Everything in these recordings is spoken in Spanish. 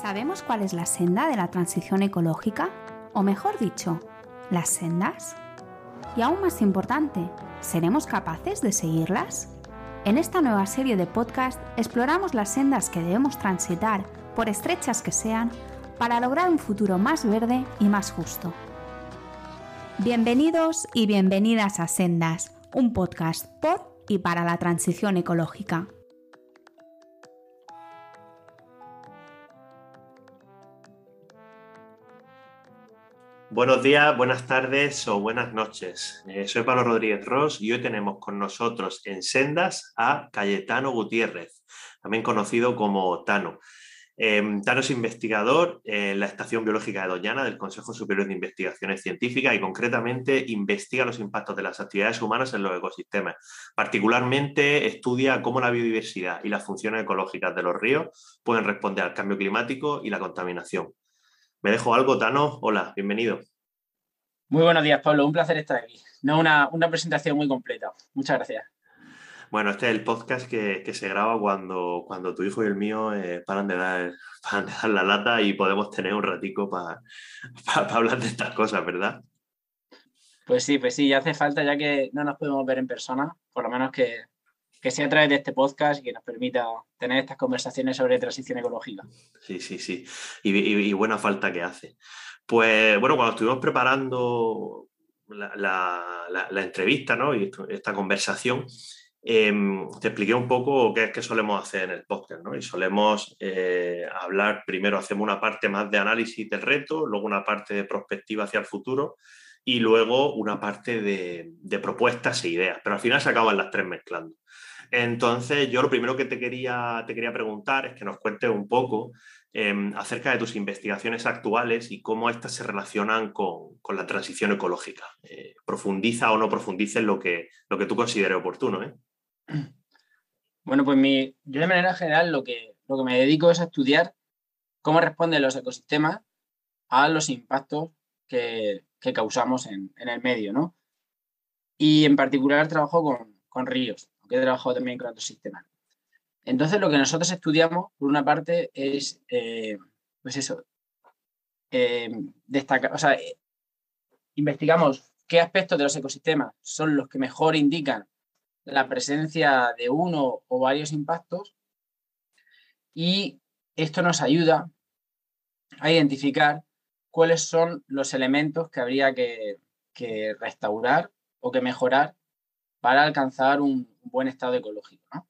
¿Sabemos cuál es la senda de la transición ecológica? O mejor dicho, las sendas. Y aún más importante, ¿seremos capaces de seguirlas? En esta nueva serie de podcast exploramos las sendas que debemos transitar, por estrechas que sean, para lograr un futuro más verde y más justo. Bienvenidos y bienvenidas a Sendas, un podcast por y para la transición ecológica. Buenos días, buenas tardes o buenas noches. Eh, soy Pablo Rodríguez Ross y hoy tenemos con nosotros en Sendas a Cayetano Gutiérrez, también conocido como Tano. Em, Tano es investigador en la Estación Biológica de Doñana del Consejo Superior de Investigaciones Científicas y concretamente investiga los impactos de las actividades humanas en los ecosistemas. Particularmente estudia cómo la biodiversidad y las funciones ecológicas de los ríos pueden responder al cambio climático y la contaminación. ¿Me dejo algo, Tano? Hola, bienvenido. Muy buenos días, Pablo. Un placer estar aquí. No, una, presentación muy completa. Muchas gracias. Bueno, este es el podcast que, se graba cuando, cuando tu hijo y el mío eh, paran, de dar, la lata y podemos tener un ratico para hablar de estas cosas, ¿verdad? Pues sí, pues sí, ya hace falta, ya que no nos podemos ver en persona, por lo menos que, que sea a través de este podcast y que nos permita tener estas conversaciones sobre transición ecológica. Sí, sí, sí. Y, buena falta que hace. Pues bueno, cuando estuvimos preparando la, entrevista ¿no? y esta conversación, em, te expliqué un poco qué es que solemos hacer en el podcast. ¿no? Y solemos eh, hablar, primero hacemos una parte más de análisis del reto, luego una parte de prospectiva hacia el futuro y luego una parte de, de propuestas e ideas. Pero al final se acaban las tres mezclando. Entonces, yo lo primero que te quería, te quería preguntar es que nos cuentes un poco em, acerca de tus investigaciones actuales y cómo éstas se relacionan con, la transición ecológica. Eh, profundiza o no profundices lo que, lo que tú consideres oportuno. ¿eh? Bueno, pues mi, yo de manera general lo que, lo que me dedico es a estudiar cómo responden los ecosistemas a los impactos que, causamos en, el medio, ¿no? Y en particular trabajo con, con ríos que he trabajado también con otros sistemas. Entonces, lo que nosotros estudiamos, por una parte, es, eh, pues eso, eh, destacar, o sea, investigamos qué aspectos de los ecosistemas son los que mejor indican la presencia de uno o varios impactos y esto nos ayuda a identificar cuáles son los elementos que habría que restaurar o que mejorar para alcanzar un, buen estado ecológico.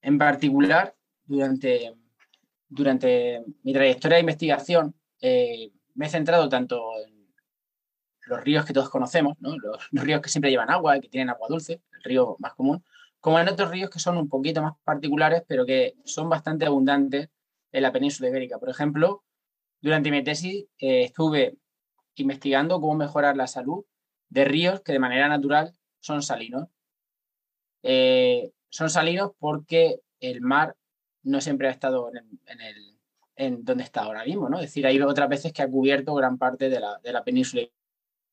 En particular, durante, durante mi trayectoria de investigación, eh, me he centrado tanto en los ríos que todos conocemos, los, ríos que siempre llevan agua y que tienen agua dulce, el río más común, como en otros ríos que son un poquito más particulares, pero que son bastante abundantes en la península ibérica. Por ejemplo, durante mi tesis eh, estuve investigando cómo mejorar la salud de ríos que de manera natural son salinos. Eh, son salinos porque el mar no siempre ha estado en, el, en donde está ahora mismo, ¿no? Es decir, hay otras veces que ha cubierto gran parte de la, de la península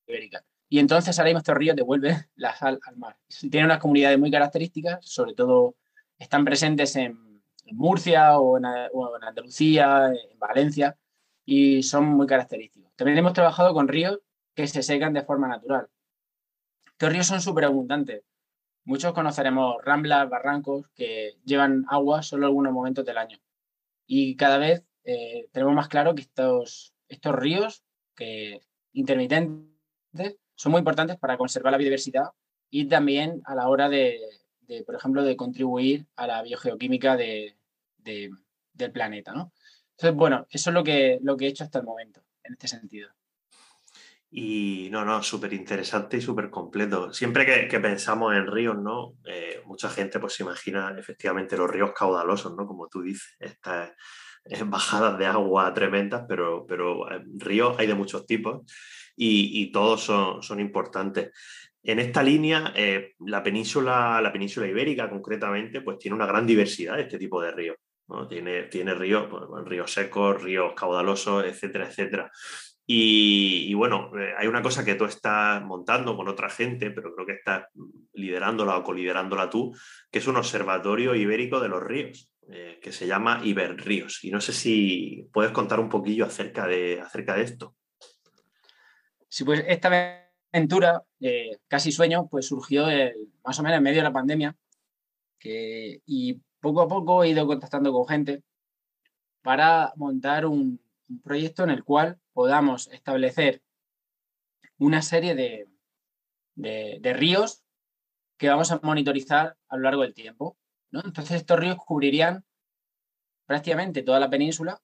ibérica. Y entonces ahora mismo estos ríos devuelven la sal al mar. Tienen unas comunidades muy características, sobre todo están presentes en, Murcia o en, o en, Andalucía, en Valencia, y son muy característicos. También hemos trabajado con ríos que se secan de forma natural. Estos ríos son súper abundantes. Muchos conoceremos ramblas, barrancos que llevan agua solo algunos momentos del año. Y cada vez eh, tenemos más claro que estos, estos ríos que intermitentes son muy importantes para conservar la biodiversidad y también a la hora de, por ejemplo, de contribuir a la biogeoquímica del planeta. Entonces, bueno, eso es lo que, lo que he hecho hasta el momento en este sentido. Y no, no, súper interesante y súper completo. Siempre que, pensamos en ríos, ¿no? Eh, mucha gente pues se imagina efectivamente los ríos caudalosos, ¿no? Como tú dices, estas bajadas de agua tremendas, pero, pero eh, ríos hay de muchos tipos y, todos son, son, importantes. En esta línea, eh, la, península, la península ibérica concretamente, pues tiene una gran diversidad de este tipo de ríos. ¿no? Tiene, tiene ríos, pues, ríos secos, ríos caudalosos, etcétera, etcétera. Y, bueno, eh, hay una cosa que tú estás montando con otra gente, pero creo que estás liderándola o coliderándola tú, que es un observatorio ibérico de los ríos. eh, que se llama Iberríos. Y no sé si puedes contar un poquillo acerca de, acerca de esto. Sí, pues esta aventura, eh, casi sueño, pues surgió más o menos en medio de la pandemia. y poco a poco he ido contactando con gente para montar un, proyecto en el cual podamos establecer una serie de, de, ríos que vamos a monitorizar a lo largo del tiempo. Entonces estos ríos cubrirían prácticamente toda la península,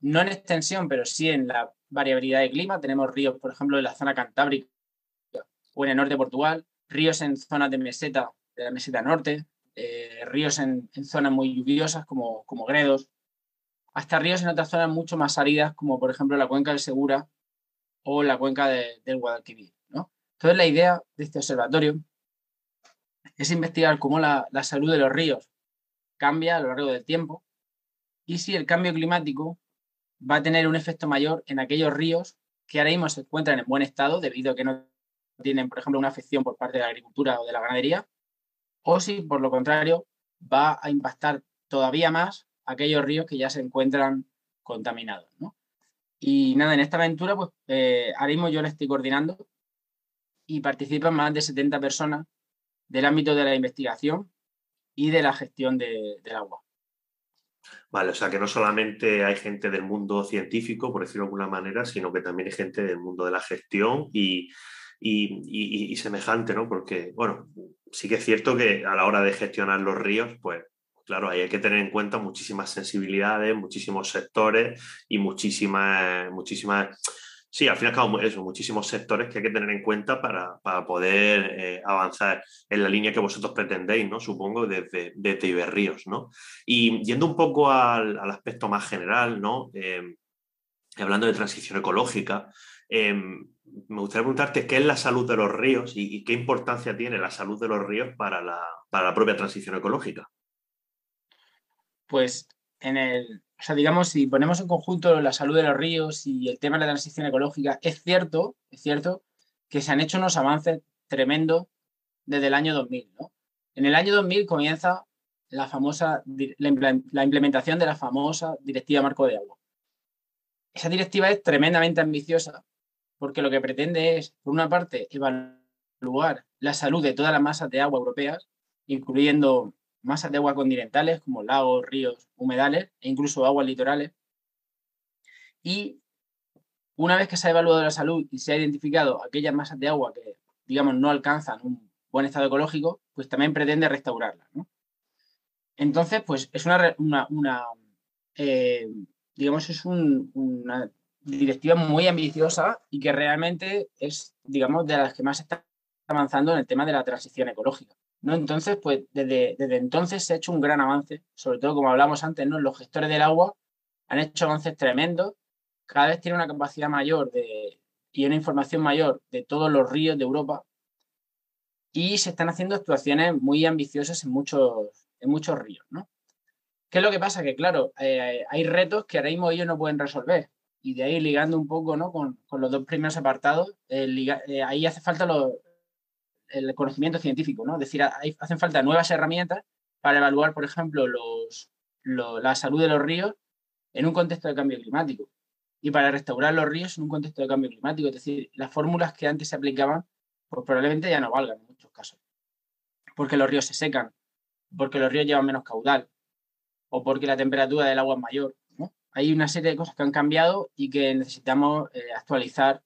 no en extensión, pero sí en la variabilidad de clima. Tenemos ríos, por ejemplo, en la zona cantábrica o en el norte de Portugal, ríos en zonas de meseta, de la meseta norte, eh, ríos en, zonas muy lluviosas como, como Gredos, hasta ríos en otras zonas mucho más áridas, como por ejemplo la cuenca del Segura o la cuenca del Guadalquivir. ¿no? Entonces la idea de este observatorio es investigar cómo la, la salud de los ríos cambia a lo largo del tiempo y si el cambio climático va a tener un efecto mayor en aquellos ríos que ahora mismo se encuentran en buen estado debido a que no tienen, por ejemplo, una afección por parte de la agricultura o de la ganadería, o si, por lo contrario, va a impactar todavía más aquellos ríos que ya se encuentran contaminados. Y nada, en esta aventura, pues eh, ahora mismo yo la estoy coordinando y participan más de 70 personas del ámbito de la investigación y de la gestión del agua. Vale, o sea que no solamente hay gente del mundo científico, por decirlo de alguna manera, sino que también hay gente del mundo de la gestión y, y, semejante, ¿no? Porque, bueno, sí que es cierto que a la hora de gestionar los ríos, pues claro, ahí hay que tener en cuenta muchísimas sensibilidades, muchísimos sectores y muchísimas, muchísimas, sí, al final y eso, muchísimos sectores que hay que tener en cuenta para, poder eh, avanzar en la línea que vosotros pretendéis, ¿no? Supongo, desde, desde Iberríos, ¿no? Y yendo un poco al, aspecto más general, ¿no? Eh, hablando de transición ecológica, Em, me gustaría preguntarte qué es la salud de los ríos y, qué importancia tiene la salud de los ríos para la, propia transición ecológica. Pues en el, o sea, digamos, si ponemos en conjunto la salud de los ríos y el tema de la transición ecológica, es cierto, es cierto que se han hecho unos avances tremendos desde el año 2000, En el año 2000 comienza la famosa, la implementación de la famosa Directiva Marco de Agua. Esa directiva es tremendamente ambiciosa porque lo que pretende es, por una parte, evaluar la salud de todas las masas de agua europeas, incluyendo masas de agua continentales como lagos, ríos, humedales e incluso aguas litorales. Y una vez que se ha evaluado la salud y se ha identificado aquellas masas de agua que, digamos, no alcanzan un buen estado ecológico, pues también pretende restaurarlas. Entonces, pues es una, eh, digamos, es una directiva muy ambiciosa y que realmente es, digamos, de las que más está avanzando en el tema de la transición ecológica. ¿No? Entonces, pues desde, desde entonces se ha hecho un gran avance, sobre todo como hablamos antes, ¿no? los gestores del agua han hecho avances tremendos, cada vez tienen una capacidad mayor de, y una información mayor de todos los ríos de Europa y se están haciendo actuaciones muy ambiciosas en muchos, en muchos ríos. ¿no? ¿Qué es lo que pasa? Que claro, eh, hay retos que ahora mismo ellos no pueden resolver y de ahí ligando un poco ¿no? con, los dos primeros apartados, eh, ahí hace falta el conocimiento científico, ¿no? es decir, hacen falta nuevas herramientas para evaluar, por ejemplo, los, la salud de los ríos en un contexto de cambio climático y para restaurar los ríos en un contexto de cambio climático. Es decir, las fórmulas que antes se aplicaban pues probablemente ya no valgan en muchos casos, porque los ríos se secan, porque los ríos llevan menos caudal o porque la temperatura del agua es mayor hay una serie de cosas que han cambiado y que necesitamos eh, actualizar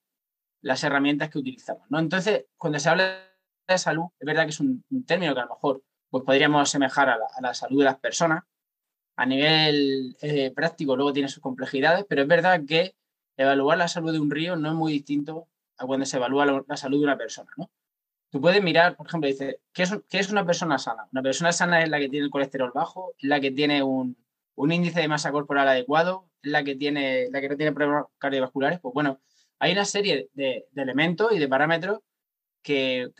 las herramientas que utilizamos. ¿no? Entonces, cuando se habla de salud, es verdad que es un, término que a lo mejor pues, podríamos asemejar a la, salud de las personas. A nivel eh, práctico luego tiene sus complejidades, pero es verdad que evaluar la salud de un río no es muy distinto a cuando se evalúa la, salud de una persona. ¿no? Tú puedes mirar, por ejemplo, dice, ¿qué es, ¿qué es una persona sana? Una persona sana es la que tiene el colesterol bajo, es la que tiene un, índice de masa corporal adecuado, la que, tiene, la que no tiene problemas cardiovasculares, pues bueno, hay una serie de, elementos y de parámetros que,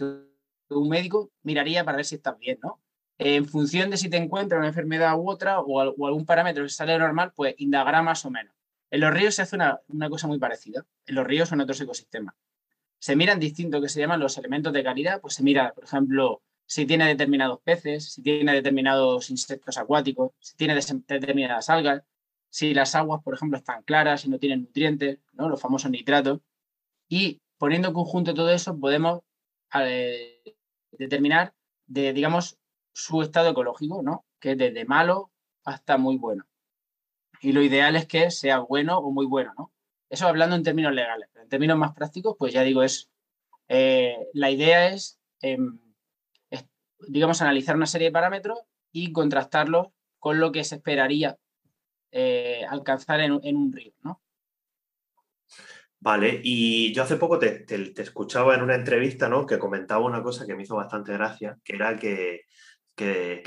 un médico miraría para ver si estás bien, ¿no? En función de si te encuentras una enfermedad u otra o, algún parámetro que sale normal, pues indagará más o menos. En los ríos se hace una, cosa muy parecida. En los ríos o en otros ecosistemas. Se miran distintos que se llaman los elementos de calidad, pues se mira, por ejemplo, si tiene determinados peces, si tiene determinados insectos acuáticos, si tiene determinadas algas, si las aguas, por ejemplo, están claras, y no tienen nutrientes, ¿no? los famosos nitratos. Y poniendo en conjunto todo eso, podemos eh, determinar, de, digamos, su estado ecológico, ¿no? que es desde malo hasta muy bueno. Y lo ideal es que sea bueno o muy bueno. ¿no? Eso hablando en términos legales. en términos más prácticos, pues ya digo, es eh, la idea em, es, digamos, analizar una serie de parámetros y contrastarlos con lo que se esperaría eh, alcanzar en, un río, ¿no? Vale, y yo hace poco te, escuchaba en una entrevista, ¿no? Que comentaba una cosa que me hizo bastante gracia, que era que,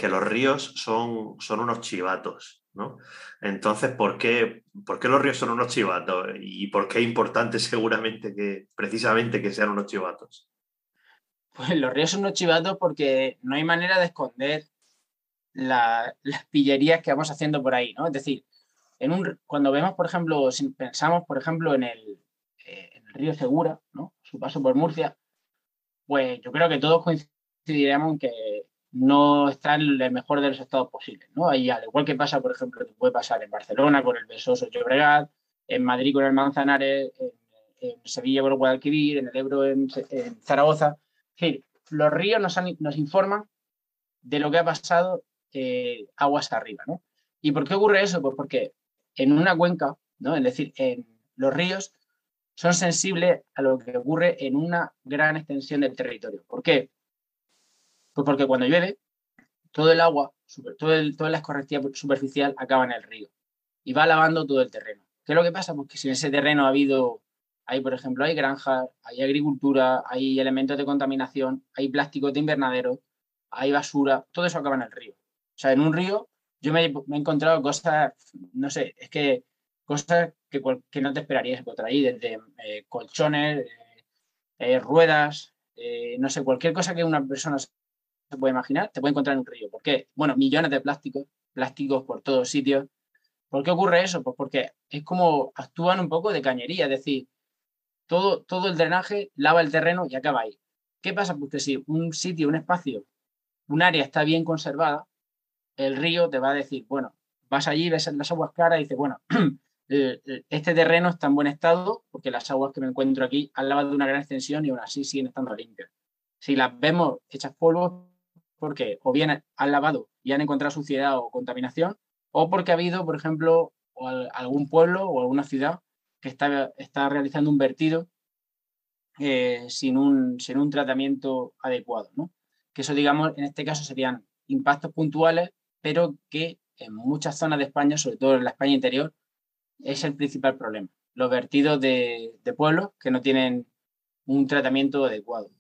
los ríos son, son unos chivatos, ¿no? Entonces, ¿por qué, ¿por qué los ríos son unos chivatos? ¿Y por qué es importante seguramente que, precisamente, que sean unos chivatos? Pues los ríos son unos chivatos porque no hay manera de esconder las pillerías que vamos haciendo por ahí, ¿no? Es decir, en un, cuando vemos, por ejemplo, si pensamos, por ejemplo, en el río Segura, ¿no? Su paso por Murcia, pues yo creo que todos coincidiremos en que no está en el mejor de los estados posibles, ¿no? Ahí, al igual que pasa, por ejemplo, que puede pasar en Barcelona con el Besoso Llobregat, en Madrid con el Manzanares, en, Sevilla con el Guadalquivir, en el Ebro en, Zaragoza. Es decir, los ríos nos, informan de lo que ha pasado eh, aguas arriba, ¿no? ¿Y por qué ocurre eso? Pues porque en una cuenca, ¿no? Es decir, en los ríos son sensibles a lo que ocurre en una gran extensión del territorio. ¿Por qué? Pues porque cuando llueve, todo el agua, todo toda la escorrentía superficial acaba en el río y va lavando todo el terreno. ¿Qué es lo que pasa? Pues que si en ese terreno ha habido, hay por ejemplo, hay granjas, hay agricultura, hay elementos de contaminación, hay plásticos de invernadero, hay basura, todo eso acaba en el río. O sea, en un río yo me, he encontrado cosas, no sé, es que cosas que, que no te esperarías encontrar ahí, desde eh, colchones, eh, ruedas, eh, no sé, cualquier cosa que una persona se puede imaginar, te puede encontrar en un río. ¿Por qué? Bueno, millones de plásticos, plásticos por todos sitios. ¿Por qué ocurre eso? Pues porque es como actúan un poco de cañería, es decir, todo, todo el drenaje lava el terreno y acaba ahí. ¿Qué pasa? Pues que si un sitio, un espacio, un área está bien conservada, el río te va a decir, bueno, vas allí, ves las aguas claras y dices, bueno, este terreno está en buen estado porque las aguas que me encuentro aquí han lavado una gran extensión y aún así siguen estando limpias. Si las vemos hechas polvo, porque o bien han lavado y han encontrado suciedad o contaminación, o porque ha habido, por ejemplo, algún pueblo o alguna ciudad que está, realizando un vertido eh, sin, un, tratamiento adecuado. Que eso, digamos, en este caso serían impactos puntuales, pero que en muchas zonas de España, sobre todo en la España interior, es el principal problema. Los vertidos de, de pueblos que no tienen un tratamiento adecuado.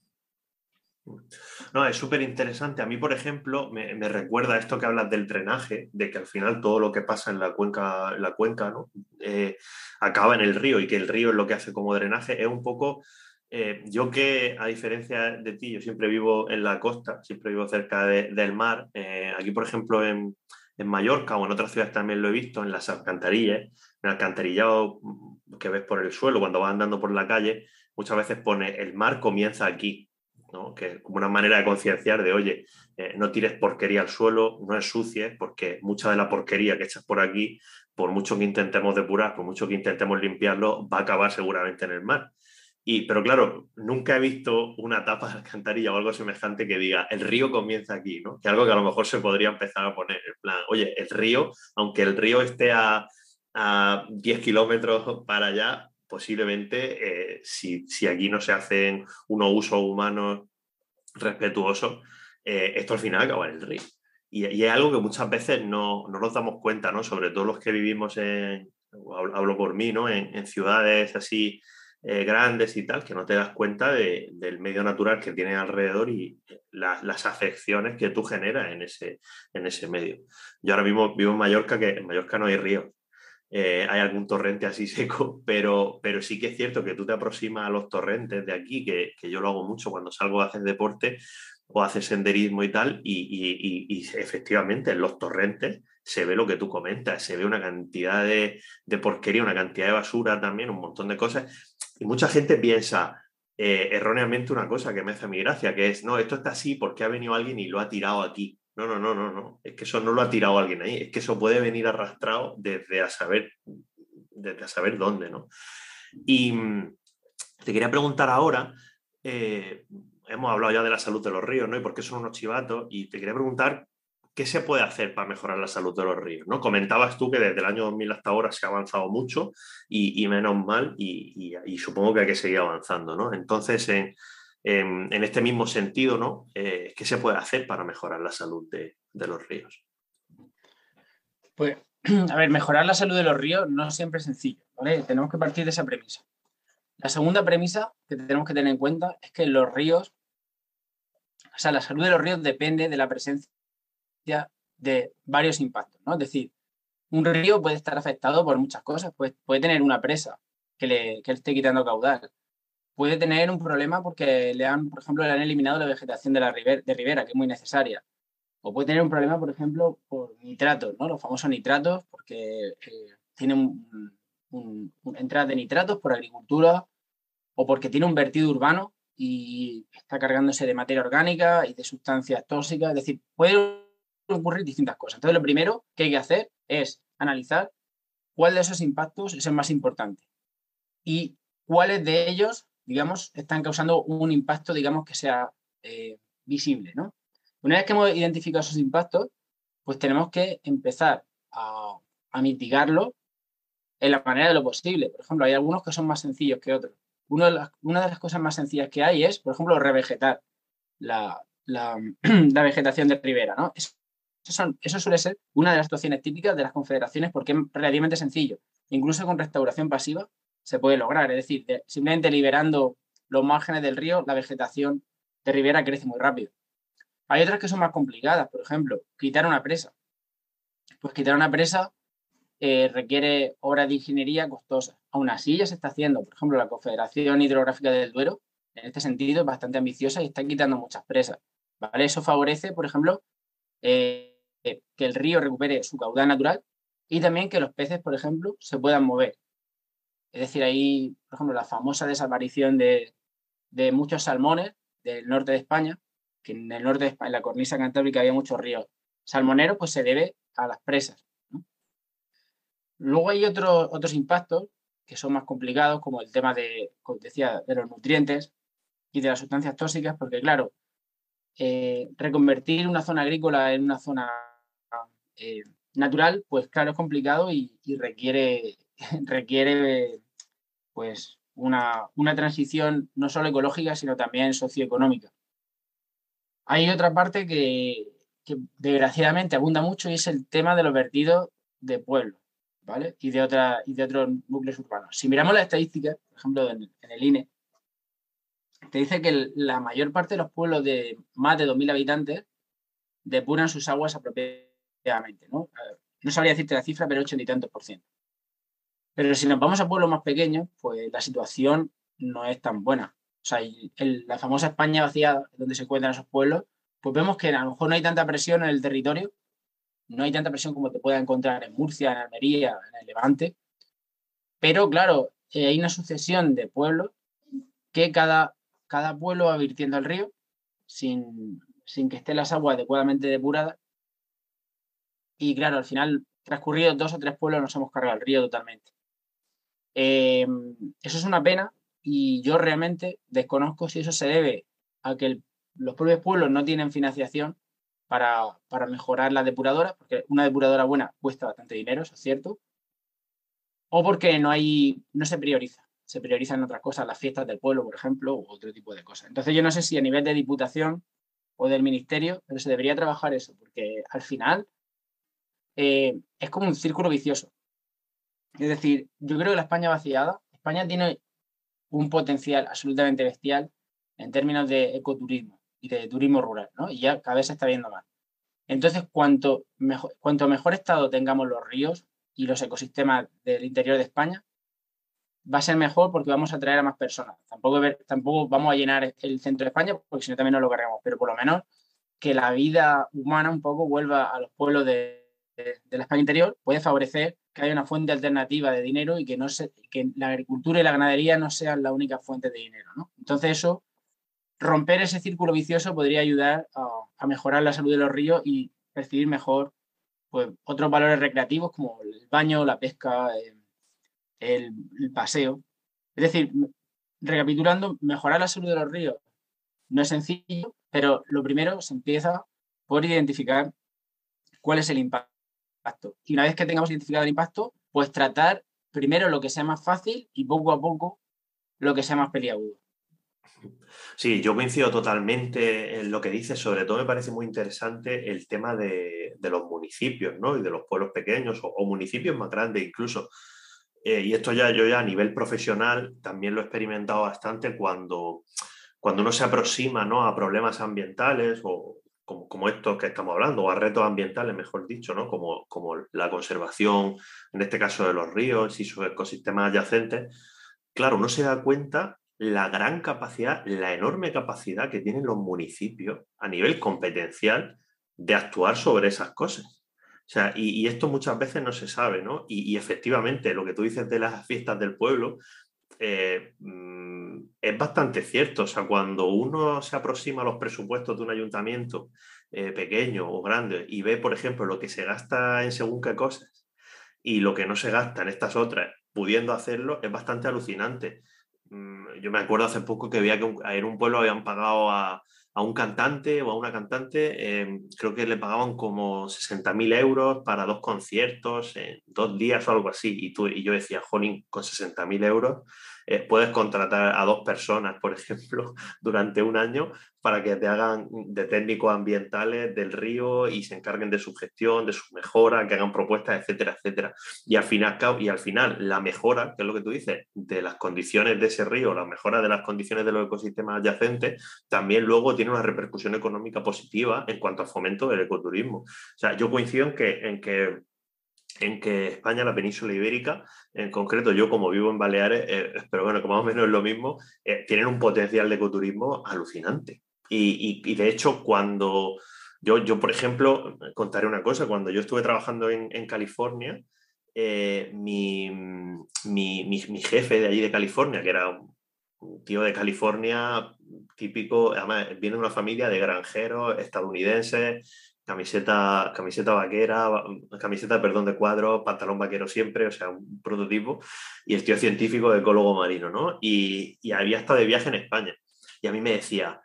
No, es súper interesante. A mí, por ejemplo, me, recuerda esto que hablas del drenaje, de que al final todo lo que pasa en la cuenca, la cuenca ¿no? Eh, acaba en el río y que el río es lo que hace como drenaje. Es un poco, eh, yo que a diferencia de ti, yo siempre vivo en la costa, siempre vivo cerca del mar. Eh, aquí, por ejemplo, en, en, Mallorca o en otras ciudades también lo he visto, en las alcantarillas, en el alcantarillado que ves por el suelo cuando vas andando por la calle, muchas veces pone el mar comienza aquí que como una manera de concienciar de, oye, eh, no tires porquería al suelo, no ensucies, porque mucha de la porquería que echas por aquí, por mucho que intentemos depurar, por mucho que intentemos limpiarlo, va a acabar seguramente en el mar. Y, pero claro, nunca he visto una tapa de alcantarilla o algo semejante que diga, el río comienza aquí, ¿no? Que algo que a lo mejor se podría empezar a poner, en plan, oye, el río, aunque el río esté a, a 10 kilómetros para allá, posiblemente eh, si, aquí no se hacen unos usos humanos respetuosos, eh, esto al final acaba en el río. Y, es algo que muchas veces no, nos damos cuenta, ¿no? Sobre todo los que vivimos en, hablo por mí, ¿no? En, ciudades así eh, grandes y tal, que no te das cuenta del medio natural que tiene alrededor y las afecciones que tú generas en ese, en ese medio. Yo ahora mismo vivo en Mallorca, que en Mallorca no hay río, eh, hay algún torrente así seco, pero, pero sí que es cierto que tú te aproximas a los torrentes de aquí, que, yo lo hago mucho cuando salgo a hacer deporte o hacer senderismo y tal, y, efectivamente en los torrentes se ve lo que tú comentas, se ve una cantidad de, porquería, una cantidad de basura también, un montón de cosas, y mucha gente piensa, eh, erróneamente una cosa que me hace mi gracia, que es, no, esto está así porque ha venido alguien y lo ha tirado aquí. No, no, no, no, no. Es que eso no lo ha tirado alguien ahí. Es que eso puede venir arrastrado desde a saber, desde a saber dónde, ¿no? Y mm, te quería preguntar ahora, eh, hemos hablado ya de la salud de los ríos, ¿no? Y por qué son unos chivatos. Y te quería preguntar ¿qué se puede hacer para mejorar la salud de los ríos? ¿no? Comentabas tú que desde el año 2000 hasta ahora se ha avanzado mucho y, menos mal, y, supongo que hay que seguir avanzando. ¿no? Entonces, en, este mismo sentido, ¿no? Eh, ¿qué se puede hacer para mejorar la salud de, los ríos? Pues, a ver, mejorar la salud de los ríos no siempre es sencillo. ¿vale? Tenemos que partir de esa premisa. La segunda premisa que tenemos que tener en cuenta es que los ríos, o sea, la salud de los ríos depende de la presencia de varios impactos, ¿no? Es decir, un río puede estar afectado por muchas cosas, pues puede tener una presa que le, que esté quitando caudal, puede tener un problema porque le han, por ejemplo, le han eliminado la vegetación de la ribera, de ribera que es muy necesaria, o puede tener un problema, por ejemplo, por nitratos, ¿no? Los famosos nitratos, porque eh, tiene un, un, entrada de nitratos por agricultura o porque tiene un vertido urbano y está cargándose de materia orgánica y de sustancias tóxicas. Es decir, puede ocurrir distintas cosas. Entonces, lo primero que hay que hacer es analizar cuál de esos impactos es el más importante y cuáles de ellos, digamos, están causando un impacto, digamos, que sea eh, visible, ¿no? Una vez que hemos identificado esos impactos, pues tenemos que empezar a, mitigarlo en la manera de lo posible. Por ejemplo, hay algunos que son más sencillos que otros. Una de las, cosas más sencillas que hay es, por ejemplo, revegetar la, vegetación de ribera, ¿no? Suele ser una de las situaciones típicas de las confederaciones porque es relativamente sencillo. Incluso con restauración pasiva se puede lograr. Es decir, simplemente liberando los márgenes del río, la vegetación de ribera crece muy rápido. Hay otras que son más complicadas. Por ejemplo, quitar una presa. Pues quitar una presa eh, requiere obras de ingeniería costosas. Aún así ya se está haciendo. Por ejemplo, la Confederación Hidrográfica del Duero, en este sentido, es bastante ambiciosa y está quitando muchas presas. ¿vale? Eso favorece, por ejemplo, eh, que el río recupere su caudal natural y también que los peces, por ejemplo, se puedan mover. Es decir, ahí, por ejemplo, la famosa desaparición de, muchos salmones del norte de España, que en el norte de España, en la cornisa cantábrica había muchos ríos salmoneros, pues se debe a las presas. Luego hay otros impactos que son más complicados, como el tema de, como decía, de los nutrientes y de las sustancias tóxicas, porque claro, eh, reconvertir una zona agrícola en una zona eh, natural, pues claro, es complicado y, requiere, requiere pues una, transición no solo ecológica, sino también socioeconómica. Hay otra parte que, desgraciadamente abunda mucho y es el tema de los vertidos de pueblo, ¿vale? Y de, otra, y de otros núcleos urbanos. Si miramos las estadísticas, por ejemplo, en, el INE, te dice que la mayor parte de los pueblos de más de 2.000 habitantes depuran sus aguas ¿no? Sabría decirte la cifra, pero 80 y tantos por ciento. Pero si nos vamos a pueblos más pequeños, pues la situación no es tan buena. O sea, la famosa España vaciada, donde se encuentran esos pueblos, pues vemos que a lo mejor no hay tanta presión en el territorio, no hay tanta presión como te pueda encontrar en Murcia, en Almería, en el Levante, pero claro, eh, hay una sucesión de pueblos que cada, cada pueblo va virtiendo al río sin, sin que estén las aguas adecuadamente depuradas y claro, al final, transcurridos dos o tres pueblos, nos hemos cargado el río totalmente. Em, eso es una pena y yo realmente desconozco si eso se debe a que los propios pueblos no tienen financiación para, mejorar la depuradora, porque una depuradora buena cuesta bastante dinero, eso es cierto, o porque no, hay, no se prioriza. Se priorizan otras cosas, las fiestas del pueblo, por ejemplo, u otro tipo de cosas. Entonces yo no sé si a nivel de diputación o del ministerio, pero se debería trabajar eso, porque al final eh, es como un círculo vicioso. Es decir, yo creo que la España vaciada, España tiene un potencial absolutamente bestial en términos de ecoturismo y de turismo rural, ¿no? Y ya cada vez se está viendo más. Entonces, cuanto mejor, cuanto mejor estado tengamos los ríos y los ecosistemas del interior de España, va a ser mejor porque vamos a atraer a más personas. Tampoco, tampoco vamos a llenar el centro de España porque si no también nos lo cargamos, pero por lo menos que la vida humana un poco vuelva a los pueblos de, la España interior puede favorecer que haya una fuente alternativa de dinero y que, no se, que la agricultura y la ganadería no sean la única fuente de dinero. Entonces eso, romper ese círculo vicioso podría ayudar a, mejorar la salud de los ríos y percibir mejor pues, otros valores recreativos como el baño, la pesca, eh, el paseo. Es decir, recapitulando, mejorar la salud de los ríos no es sencillo, pero lo primero se empieza por identificar cuál es el impacto y una vez que tengamos identificado el impacto, pues tratar primero lo que sea más fácil y poco a poco lo que sea más peliagudo. Sí, yo coincido totalmente en lo que dices. Sobre todo me parece muy interesante el tema de, los municipios ¿no? y de los pueblos pequeños o, municipios más grandes incluso. Eh, y esto ya yo ya a nivel profesional también lo he experimentado bastante cuando, cuando uno se aproxima ¿no? a problemas ambientales o, como, como estos que estamos hablando, o a retos ambientales, mejor dicho, ¿no? como, como la conservación, en este caso de los ríos y sus ecosistemas adyacentes, claro, uno se da cuenta la gran capacidad, la enorme capacidad que tienen los municipios a nivel competencial de actuar sobre esas cosas. O sea, y, esto muchas veces no se sabe, ¿no? Y, y, efectivamente, lo que tú dices de las fiestas del pueblo, eh, mm, es bastante cierto. O sea, cuando uno se aproxima a los presupuestos de un ayuntamiento eh, pequeño o grande y ve, por ejemplo, lo que se gasta en según qué cosas y lo que no se gasta en estas otras, pudiendo hacerlo, es bastante alucinante. Mm, yo me acuerdo hace poco que veía que en un pueblo habían pagado a, a un cantante o a una cantante, em, creo que le pagaban como 60.000 euros para dos conciertos en dos días o algo así. Y, tú, y yo decía, Jolín, con 60.000 euros eh, puedes contratar a dos personas, por ejemplo, durante un año para que te hagan de técnicos ambientales del río y se encarguen de su gestión, de su mejora, que hagan propuestas, etcétera, etcétera. Y al final, y al final la mejora, que es lo que tú dices, de las condiciones de ese río, la mejora de las condiciones de los ecosistemas adyacentes, también luego tiene una repercusión económica positiva en cuanto al fomento del ecoturismo. O sea, yo coincido en que en que España, la península ibérica, en concreto yo como vivo en Baleares, eh, pero bueno, que más o menos es lo mismo, eh, tienen un potencial de ecoturismo alucinante. Y, de hecho, cuando yo, yo, por ejemplo, contaré una cosa, cuando yo estuve trabajando en, California, eh, mi, mi, jefe de allí de California, que era un tío de California típico, además viene de una familia de granjeros estadounidenses, camiseta, camiseta vaquera, camiseta, perdón, de cuadro, pantalón vaquero siempre, o sea, un prototipo, y el científico, ecólogo marino, ¿no? Y, y había estado de viaje en España. Y a mí me decía,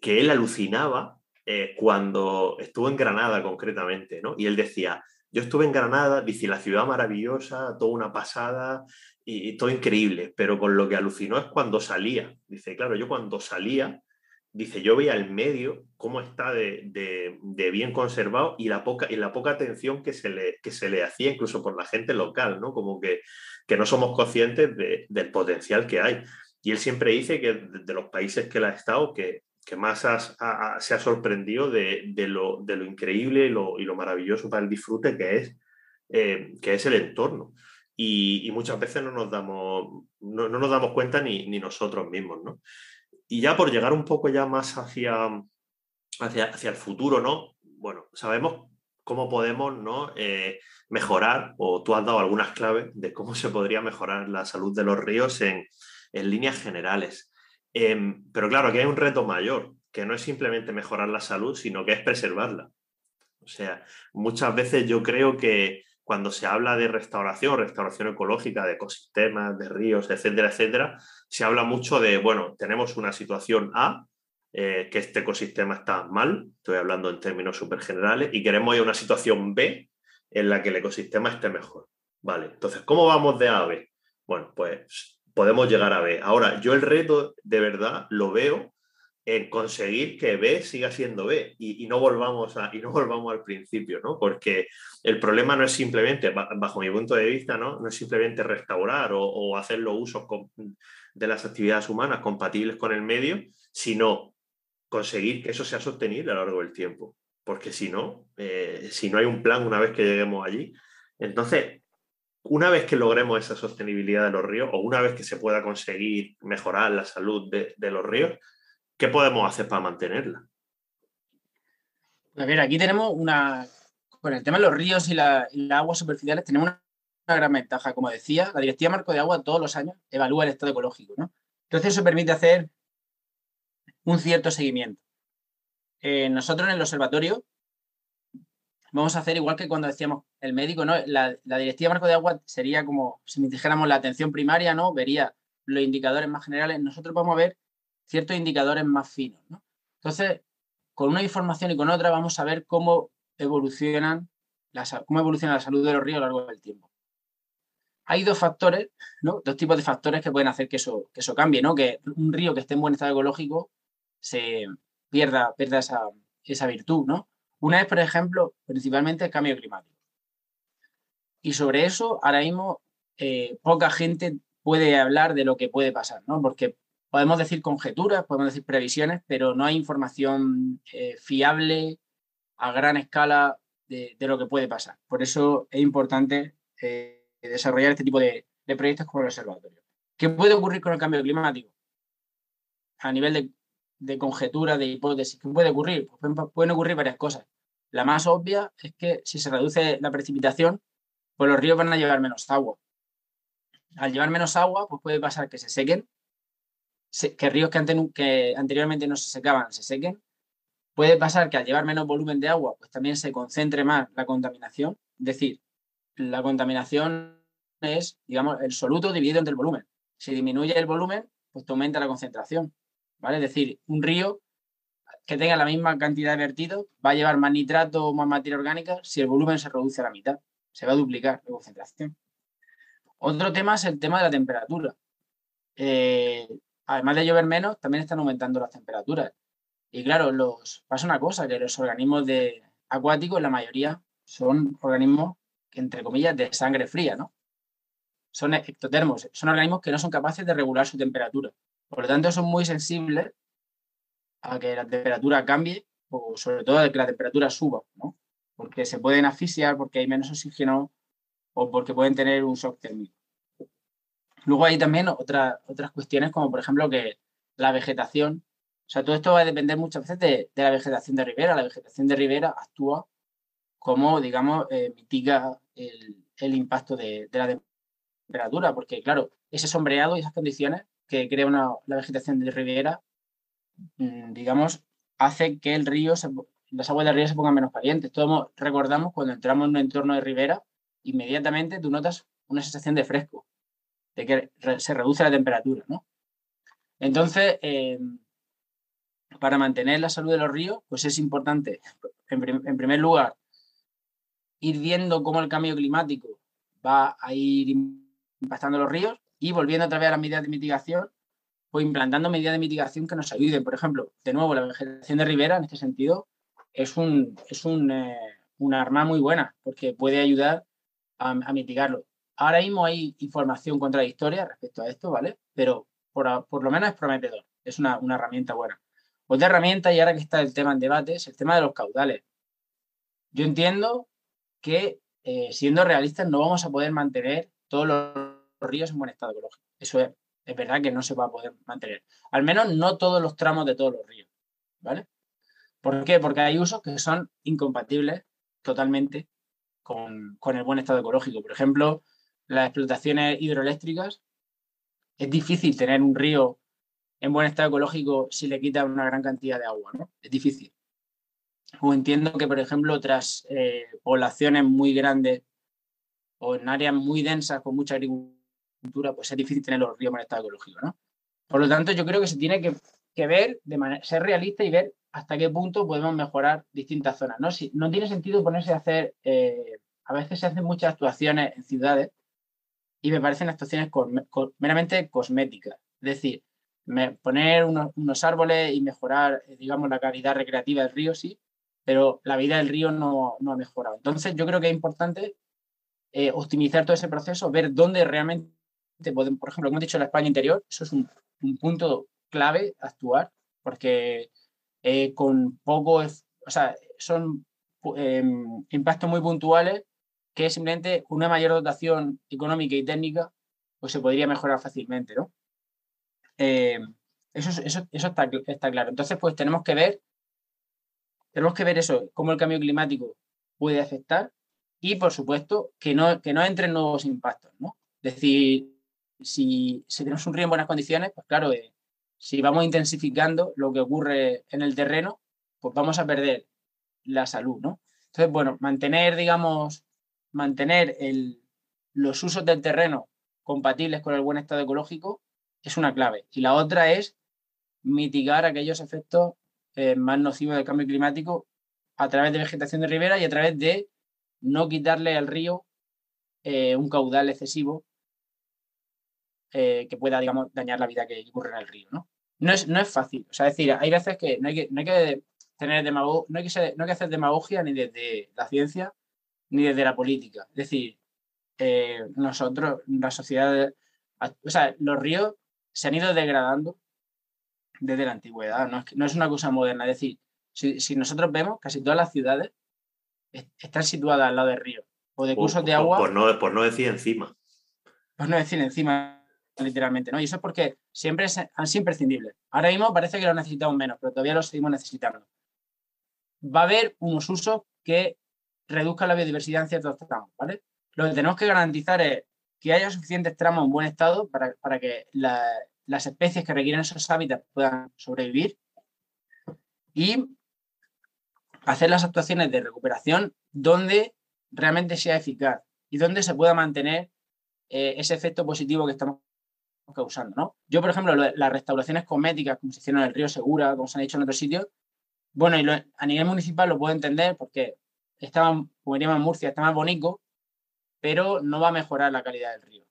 que él alucinaba eh, cuando estuvo en Granada concretamente, ¿no? Y él decía, yo estuve en Granada, dice, la ciudad maravillosa, toda una pasada y, todo increíble, pero con lo que alucinó es cuando salía. Dice, claro, yo cuando salía, dice, yo veía el medio cómo está de, bien conservado y la, poca, y la poca atención que se, le, que se le hacía incluso por la gente local, ¿no? Como que, que no somos conscientes del potencial que hay. Y él siempre dice que de, los países que él ha estado, que, que más se ha sorprendido de, lo, increíble y lo, maravilloso para el disfrute que es, eh, que es el entorno. Y, muchas veces no nos damos, no, nos damos cuenta ni, nosotros mismos. ¿no? Y ya por llegar un poco ya más hacia, hacia, hacia el futuro, ¿no? Bueno, sabemos cómo podemos ¿no? Eh, mejorar, o tú has dado algunas claves de cómo se podría mejorar la salud de los ríos en, en líneas generales. Em, pero claro, aquí hay un reto mayor, que no es simplemente mejorar la salud, sino que es preservarla. O sea, muchas veces yo creo que cuando se habla de restauración, restauración ecológica, de ecosistemas, de ríos, etcétera, etcétera, se habla mucho de, bueno, tenemos una situación A, eh, que este ecosistema está mal, estoy hablando en términos súper generales, y queremos ir a una situación B en la que el ecosistema esté mejor. Vale, entonces, ¿cómo vamos de A a B? Bueno, pues podemos llegar a B. Ahora, yo el reto de verdad lo veo en conseguir que B siga siendo B y, no, volvamos a, y no volvamos al principio, ¿no? Porque el problema no es simplemente, bajo mi punto de vista, no, no es simplemente restaurar o, hacer los usos de las actividades humanas compatibles con el medio, sino conseguir que eso sea sostenible a lo largo del tiempo. Porque si no, eh, si no hay un plan una vez que lleguemos allí, entonces una vez que logremos esa sostenibilidad de los ríos o una vez que se pueda conseguir mejorar la salud de, los ríos, ¿qué podemos hacer para mantenerla? A ver, aquí tenemos una con el tema de los ríos y las aguas superficiales tenemos una, gran ventaja. Como decía, la Directiva Marco de Agua todos los años evalúa el estado ecológico. ¿no? Entonces eso permite hacer un cierto seguimiento. Eh, nosotros en el observatorio vamos a hacer igual que cuando decíamos el médico, ¿no? La, directiva marco de agua sería como si dijéramos la atención primaria, ¿no? Vería los indicadores más generales. Nosotros vamos a ver ciertos indicadores más finos, ¿no? Entonces, con una información y con otra vamos a ver cómo evolucionan cómo evoluciona la salud de los ríos a lo largo del tiempo. Hay dos factores, ¿no? Dos tipos de factores que pueden hacer que eso, que eso cambie, ¿no? Que un río que esté en buen estado ecológico se pierda, pierda esa, esa virtud, ¿no? Una es, por ejemplo, principalmente el cambio climático. Y sobre eso, ahora mismo, eh, poca gente puede hablar de lo que puede pasar, ¿no? Porque podemos decir conjeturas, podemos decir previsiones, pero no hay información eh, fiable a gran escala de, lo que puede pasar. Por eso es importante eh, desarrollar este tipo de, proyectos como el observatorio. ¿Qué puede ocurrir con el cambio climático? A nivel de de conjetura, de hipótesis. ¿Qué puede ocurrir? Pues pueden, ocurrir varias cosas. La más obvia es que si se reduce la precipitación, pues los ríos van a llevar menos agua. Al llevar menos agua, pues puede pasar que se sequen, que ríos que, anteriormente no se secaban se sequen. Puede pasar que al llevar menos volumen de agua, pues también se concentre más la contaminación. Es decir, la contaminación es, digamos, el soluto dividido entre el volumen. Si disminuye el volumen, pues aumenta la concentración. ¿vale? Es decir, un río que tenga la misma cantidad de vertidos va a llevar más nitrato o más materia orgánica si el volumen se reduce a la mitad. Se va a duplicar la concentración. Otro tema es el tema de la temperatura. Eh, además de llover menos, también están aumentando las temperaturas. Y claro, los, pasa una cosa, que los organismos de, acuáticos, la mayoría, son organismos, entre comillas, de sangre fría, ¿no? Son ectotermos, son organismos que no son capaces de regular su temperatura. Por lo tanto, son muy sensibles a que la temperatura cambie o sobre todo a que la temperatura suba, ¿no? Porque se pueden asfixiar, porque hay menos oxígeno o porque pueden tener un shock térmico. Luego hay también otras otras cuestiones como por ejemplo que la vegetación, o sea, todo esto va a depender muchas veces de, la vegetación de ribera. La vegetación de ribera actúa como, digamos, eh, mitiga el, impacto de, de, la temperatura, porque claro, ese sombreado y esas condiciones que crea una, la vegetación de ribera, mm, digamos, hace que el río, las aguas del río se pongan menos calientes. Todos recordamos cuando entramos en un entorno de ribera, inmediatamente tú notas una sensación de fresco, de que se reduce la temperatura, ¿no? Entonces, eh, para mantener la salud de los ríos, pues es importante, en, primer lugar, ir viendo cómo el cambio climático va a ir impactando los ríos y volviendo otra vez a las medidas de mitigación, pues implantando medidas de mitigación que nos ayuden. Por ejemplo, de nuevo, la vegetación de ribera en este sentido es un, es un, eh, arma muy buena porque puede ayudar a, mitigarlo. Ahora mismo hay información contradictoria respecto a esto, ¿vale? Pero por, por lo menos es prometedor, es una, una, herramienta buena. Otra herramienta, y ahora que está el tema en debate, es el tema de los caudales. Yo entiendo que, eh, siendo realistas, no vamos a poder mantener todos los ríos en buen estado ecológico. Eso es, es verdad que no se va a poder mantener. Al menos no todos los tramos de todos los ríos. ¿Vale? ¿Por qué? Porque hay usos que son incompatibles totalmente con, el buen estado ecológico. Por ejemplo, las explotaciones hidroeléctricas, es difícil tener un río en buen estado ecológico si le quita una gran cantidad de agua, ¿no? Es difícil. O entiendo que, por ejemplo, otras eh, poblaciones muy grandes o en áreas muy densas con mucha agricultura, pues es difícil tener los ríos en estado ecológico, ¿no? Por lo tanto, yo creo que se tiene que, ver, de manera, ser realista y ver hasta qué punto podemos mejorar distintas zonas, ¿no? Si, no tiene sentido ponerse a hacer, eh, a veces se hacen muchas actuaciones en ciudades y me parecen actuaciones meramente cosméticas, es decir, poner unos, árboles y mejorar, eh, digamos, la calidad recreativa del río, sí, pero la vida del río no, no ha mejorado. Entonces, yo creo que es importante eh, optimizar todo ese proceso, ver dónde realmente por ejemplo, como hemos dicho, la España interior, eso es un, punto clave actuar, porque eh, con poco, o sea, son em, impactos muy puntuales que simplemente una mayor dotación económica y técnica pues se podría mejorar fácilmente, ¿no? Em, eso, eso, eso está, está, claro. Entonces, pues tenemos que ver, tenemos que ver eso, cómo el cambio climático puede afectar y, por supuesto, que no, que no entren nuevos impactos. ¿no? Es decir, si, tenemos un río en buenas condiciones, pues claro, eh, si vamos intensificando lo que ocurre en el terreno, pues vamos a perder la salud. ¿no? Entonces, bueno, mantener, digamos, mantener los usos del terreno compatibles con el buen estado ecológico es una clave. Y la otra es mitigar aquellos efectos eh, más nocivos del cambio climático a través de vegetación de ribera y a través de no quitarle al río eh, un caudal excesivo eh, que pueda, digamos, dañar la vida que ocurre en el río. ¿no? No, es, no es fácil. O sea, decir, hay veces que no hay que, no hay que tener no hay que hacer demagogia ni desde la ciencia ni desde la política. Es decir, eh, nosotros, la sociedad, o sea, los ríos se han ido degradando desde la antigüedad, no es, no es una cosa moderna. Es decir, si, nosotros vemos, casi todas las ciudades están situadas al lado del río o de cursos de agua. Por no, por no decir encima. Por no decir encima, literalmente, ¿no? Y eso es porque siempre han sido imprescindibles. Ahora mismo parece que lo necesitamos menos, pero todavía lo seguimos necesitando. Va a haber unos usos que reduzcan la biodiversidad en ciertos tramos, ¿vale? Lo que tenemos que garantizar es que haya suficientes tramos en buen estado para, para que las especies que requieren esos hábitats puedan sobrevivir y hacer las actuaciones de recuperación donde realmente sea eficaz y donde se pueda mantener eh, ese efecto positivo que estamos causando. ¿no? Yo, por ejemplo, las restauraciones cosméticas, como se hicieron en el río Segura, como se han hecho en otros sitios, bueno, y a nivel municipal lo puedo entender porque está, como diríamos en Murcia, está más bonito, pero no va a mejorar la calidad del río.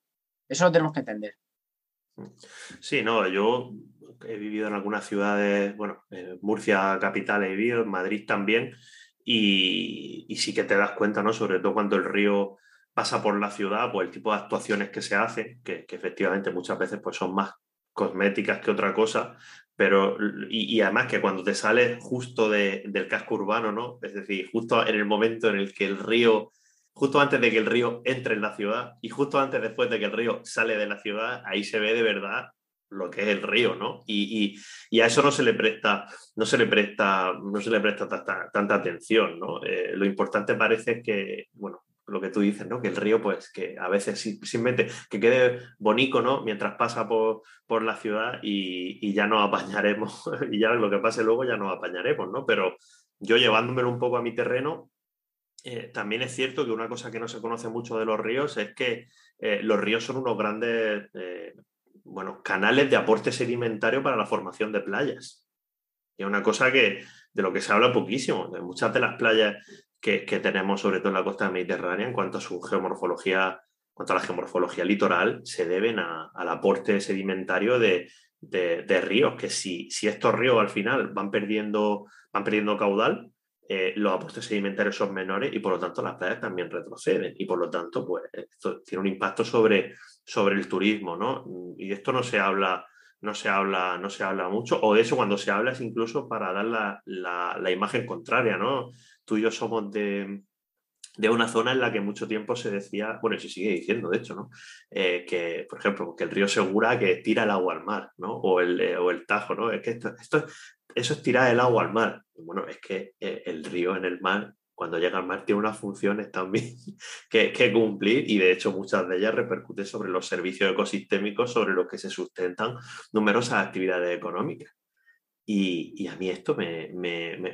Eso lo tenemos que entender. Sí, no, yo he vivido en algunas ciudades, bueno, Murcia capital he vivido, en Madrid también, y, sí que te das cuenta, ¿no? Sobre todo cuando el río pasa por la ciudad, pues el tipo de actuaciones que se hacen, que, efectivamente muchas veces pues son más cosméticas que otra cosa, pero y, además que cuando te sales justo del casco urbano, ¿no? Es decir, justo en el momento en el que el río justo antes de que el río entre en la ciudad y justo antes después de que el río sale de la ciudad, ahí se ve de verdad lo que es el río, ¿no? Y, a eso no se le presta, no se le presta, no se le presta tanta, atención, ¿no? Eh, lo importante parece que, bueno, lo que tú dices, ¿no? Que el río, pues, que a veces simplemente que quede bonito, ¿no? Mientras pasa por, por la ciudad y, ya nos apañaremos, y ya lo que pase luego ya nos apañaremos, ¿no? Pero yo llevándomelo un poco a mi terreno, eh, también es cierto que una cosa que no se conoce mucho de los ríos es que eh, los ríos son unos grandes eh, bueno, canales de aporte sedimentario para la formación de playas. Y es una cosa que, de lo que se habla poquísimo. De muchas de las playas que, tenemos, sobre todo en la costa mediterránea, en cuanto a su geomorfología, cuanto a la geomorfología litoral, se deben al aporte sedimentario de, ríos, que si, si, estos ríos al final van perdiendo, van perdiendo caudal, eh, los aportes sedimentarios son menores y por lo tanto las playas también retroceden y por lo tanto pues esto tiene un impacto sobre, sobre el turismo, ¿no? Y de esto no se habla, no se habla, no se habla mucho, o de eso cuando se habla es incluso para dar la, imagen contraria, ¿no? Tú y yo somos de, una zona en la que mucho tiempo se decía, bueno, se sigue diciendo, de hecho, ¿no? Eh, que, por ejemplo, que el río Segura que tira el agua al mar, ¿no? O el, eh, o el Tajo, ¿no? Es que esto, esto, eso es tirar el agua al mar. Bueno, es que eh, el río en el mar, cuando llega al mar, tiene unas funciones también que, que cumplir y de hecho muchas de ellas repercuten sobre los servicios ecosistémicos sobre los que se sustentan numerosas actividades económicas. Y, a mí esto me,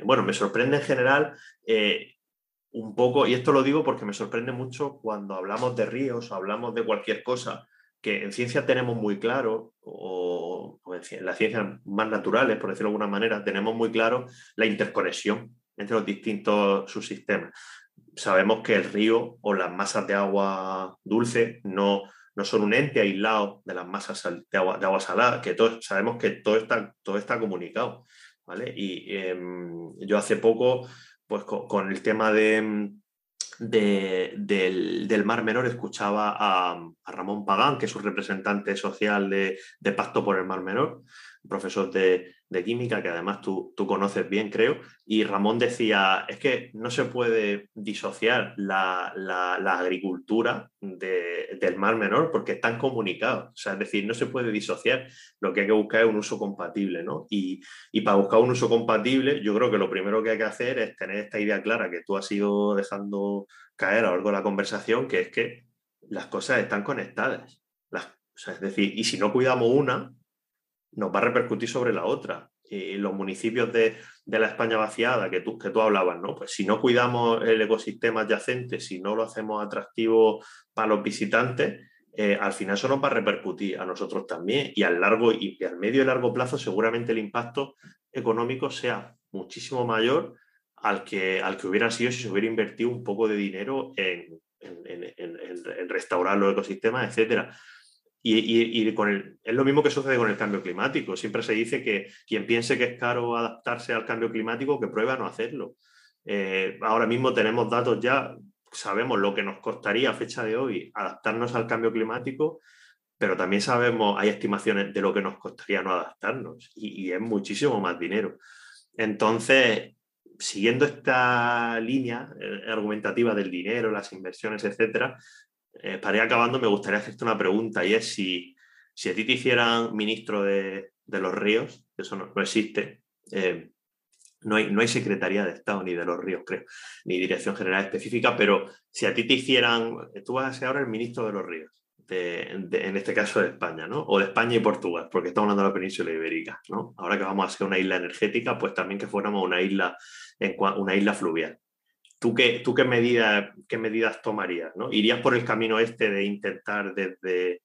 bueno, me sorprende en general eh, un poco, y esto lo digo porque me sorprende mucho cuando hablamos de ríos o hablamos de cualquier cosa que en ciencia tenemos muy claro, o, en, las ciencias más naturales, por decirlo de alguna manera, tenemos muy claro la interconexión entre los distintos subsistemas. Sabemos que el río o las masas de agua dulce no, no son un ente aislado de las masas de agua, de salada, que todos, sabemos que todo está, todo está comunicado. ¿vale? Y em, yo hace poco, pues con el tema de, del, Mar Menor escuchaba a, Ramón Pagán, que es un representante social de, Pacto por el Mar Menor, profesor de, de química, que además tú, conoces bien, creo, y Ramón decía, es que no se puede disociar la, la, agricultura del mar menor porque están comunicados, o sea, es decir, no se puede disociar, lo que hay que buscar es un uso compatible, ¿no? Y, y para buscar un uso compatible, yo creo que lo primero que hay que hacer es tener esta idea clara que tú has ido dejando caer a lo largo de la conversación, que es que las cosas están conectadas. Las, o sea, es decir, y si no cuidamos una, nos va a repercutir sobre la otra. Y los municipios de, la España vaciada que tú, que tú hablabas, ¿no? Pues si no cuidamos el ecosistema adyacente, si no lo hacemos atractivo para los visitantes, eh, al final eso nos va a repercutir a nosotros también. Y al largo y, al medio y largo plazo, seguramente el impacto económico sea muchísimo mayor al que, al que hubiera sido si se hubiera invertido un poco de dinero en, en restaurar los ecosistemas, etcétera. Y, con el, es lo mismo que sucede con el cambio climático. Siempre se dice que quien piense que es caro adaptarse al cambio climático, que prueba no hacerlo. Eh, ahora mismo tenemos datos ya, sabemos lo que nos costaría a fecha de hoy adaptarnos al cambio climático, pero también sabemos, hay estimaciones de lo que nos costaría no adaptarnos y, y es muchísimo más dinero. Entonces, siguiendo esta línea eh, argumentativa del dinero, las inversiones, etcétera, eh, para ir acabando, me gustaría hacerte una pregunta y es si, si a ti te hicieran ministro de, los ríos, eso no, existe, eh, no, hay, no hay Secretaría de Estado ni de los ríos, creo, ni Dirección General Específica, pero si a ti te hicieran, tú vas a ser ahora el ministro de los ríos, en este caso de España, ¿no? O de España y Portugal, porque estamos hablando de la península ibérica, ¿no? Ahora que vamos a ser una isla energética, pues también que fuéramos una isla, una isla fluvial. ¿Tú qué, tú qué, qué medidas tomarías? ¿no? ¿Irías por el camino este de intentar desde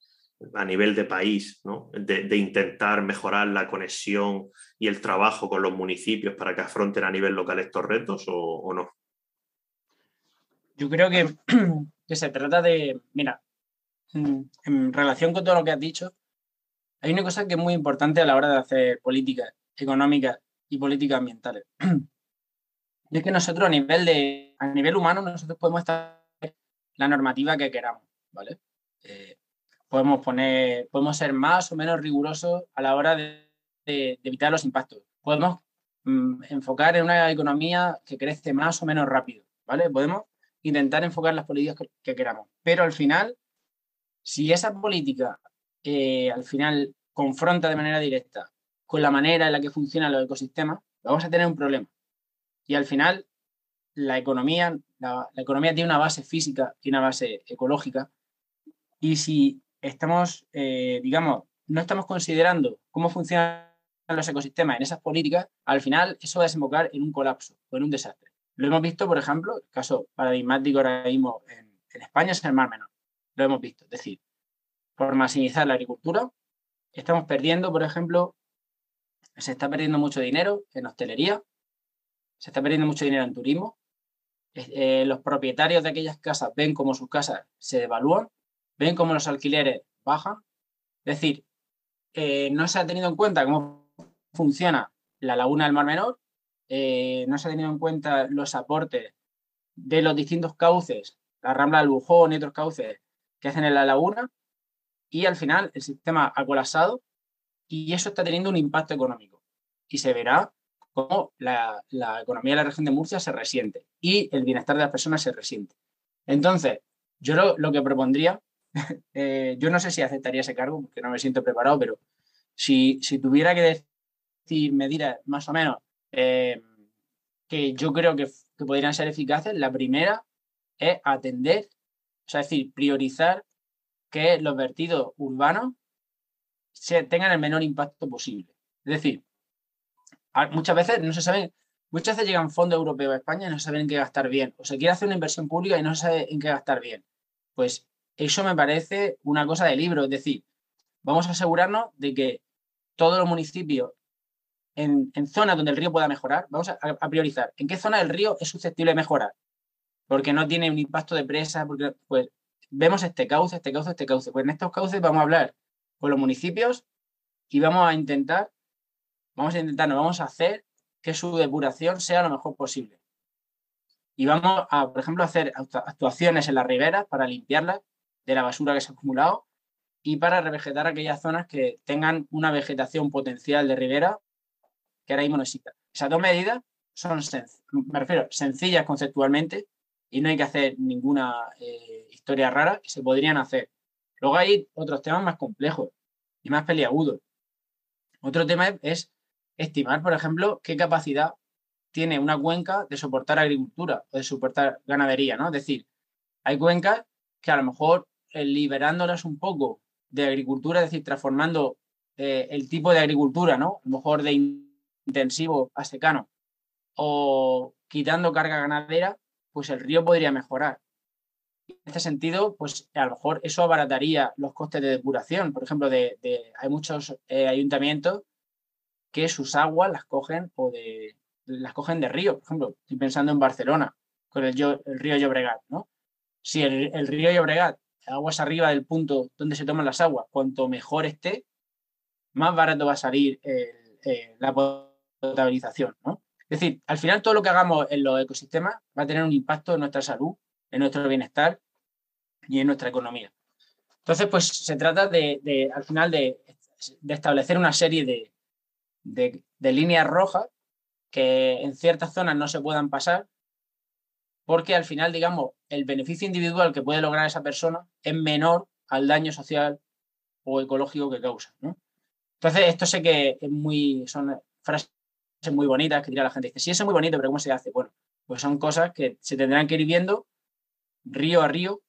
a nivel de país, ¿no? de, intentar mejorar la conexión y el trabajo con los municipios para que afronten a nivel local estos retos o, no? Yo creo que, se trata de, mira, en relación con todo lo que has dicho, hay una cosa que es muy importante a la hora de hacer políticas económicas y políticas ambientales. Y es que nosotros a nivel, de, a nivel humano, nosotros podemos estar la normativa que queramos, ¿vale? Eh, podemos poner, podemos ser más o menos rigurosos a la hora de, evitar los impactos. Podemos mm, enfocar en una economía que crece más o menos rápido, ¿vale? Podemos intentar enfocar las políticas que, queramos. Pero al final, si esa política eh, al final confronta de manera directa con la manera en la que funcionan los ecosistemas, vamos a tener un problema. Y al final, la economía, la, economía tiene una base física y una base ecológica. Y si estamos, eh, digamos, no estamos considerando cómo funcionan los ecosistemas en esas políticas, al final eso va a desembocar en un colapso o en un desastre. Lo hemos visto, por ejemplo, el caso paradigmático ahora mismo en, en España es el Mar Menor. Lo hemos visto. Es decir, por masivizar la agricultura, estamos perdiendo, por ejemplo, se está perdiendo mucho dinero en hostelería, se está perdiendo mucho dinero en turismo. Eh, los propietarios de aquellas casas ven cómo sus casas se devalúan, ven cómo los alquileres bajan. Es decir, eh, no se ha tenido en cuenta cómo funciona la laguna del Mar Menor, eh, no se ha tenido en cuenta los aportes de los distintos cauces, la Rambla del Bujón y otros cauces que hacen en la laguna, y al final el sistema ha colapsado y eso está teniendo un impacto económico. Y se verá cómo la, economía de la región de Murcia se resiente y el bienestar de las personas se resiente. Entonces, yo lo, que propondría, eh, yo no sé si aceptaría ese cargo, porque no me siento preparado, pero si, tuviera que decir medidas más o menos eh, que yo creo que, que podrían ser eficaces, la primera es atender, o sea, es decir, priorizar que los vertidos urbanos se, tengan el menor impacto posible. Es decir, muchas veces no se sabe, muchas veces llegan fondos europeos a España y no saben en qué gastar bien, o se quiere hacer una inversión pública y no se sabe en qué gastar bien. Pues eso me parece una cosa de libro, es decir, vamos a asegurarnos de que todos los municipios en, zonas donde el río pueda mejorar, vamos a, priorizar en qué zona el río es susceptible de mejorar, porque no tiene un impacto de presa, porque pues vemos este cauce, este cauce, este cauce. Pues en estos cauces vamos a hablar con los municipios y vamos a intentar vamos a intentar, vamos a hacer que su depuración sea lo mejor posible. Y vamos a, por ejemplo, hacer actuaciones en las riberas para limpiarlas de la basura que se ha acumulado y para revegetar aquellas zonas que tengan una vegetación potencial de ribera que ahora mismo no exista. Esas dos medidas son, me refiero, sencillas conceptualmente y no hay que hacer ninguna eh, historia rara y se podrían hacer. Luego hay otros temas más complejos y más peliagudos. Otro tema es estimar, por ejemplo, qué capacidad tiene una cuenca de soportar agricultura o de soportar ganadería, ¿no? Es decir, hay cuencas que a lo mejor eh, liberándolas un poco de agricultura, es decir, transformando eh, el tipo de agricultura, ¿no? A lo mejor de intensivo a secano o quitando carga ganadera, pues el río podría mejorar. En este sentido, pues a lo mejor eso abarataría los costes de depuración. Por ejemplo, de, hay muchos eh, ayuntamientos que sus aguas las cogen o de las cogen de río. Por ejemplo, estoy pensando en Barcelona con el, río Llobregat, ¿no? Si el, río Llobregat, aguas arriba del punto donde se toman las aguas, cuanto mejor esté, más barato va a salir la potabilización, ¿no? Es decir, al final todo lo que hagamos en los ecosistemas va a tener un impacto en nuestra salud, en nuestro bienestar y en nuestra economía. Entonces, pues se trata de, al final, de, establecer una serie de, líneas rojas que en ciertas zonas no se puedan pasar, porque al final, digamos, el beneficio individual que puede lograr esa persona es menor al daño social o ecológico que causa. Entonces, esto sé que es muy, son frases muy bonitas que dirá la gente. Dice, sí, eso es muy bonito, pero ¿cómo se hace? Bueno, pues son cosas que se tendrán que ir viendo río a río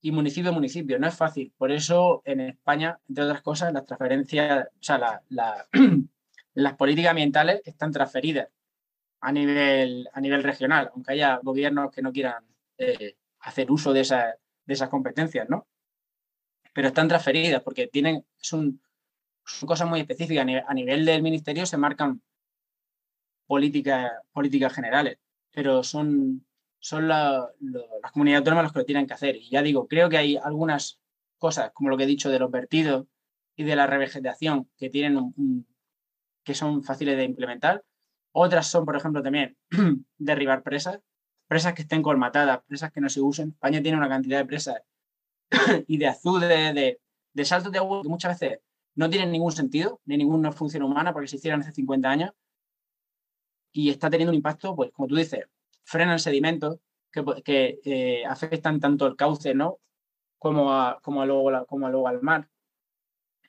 y municipio a municipio. No es fácil. Por eso en España, entre otras cosas, las transferencias, o sea, las políticas ambientales están transferidas a nivel, a nivel regional, aunque haya gobiernos que no quieran eh, hacer uso de, de esas competencias, ¿no? Pero están transferidas porque tienen, son, son cosas muy específicas. A nivel, del ministerio se marcan políticas, políticas generales, pero son, son las comunidades autónomas los que lo tienen que hacer. Y ya digo, creo que hay algunas cosas, como lo que he dicho de los vertidos y de la revegetación, que, tienen que son fáciles de implementar. Otras son, por ejemplo, también derribar presas, presas que estén colmatadas, presas que no se usen. España tiene una cantidad de presas y de azul, de, saltos de agua que muchas veces no tienen ningún sentido, ni ninguna función humana, porque se hicieron hace 50 años, y está teniendo un impacto, pues como tú dices, frenan sedimentos que, que eh, afectan tanto el cauce, ¿no? Como, a, como, luego, como luego al mar.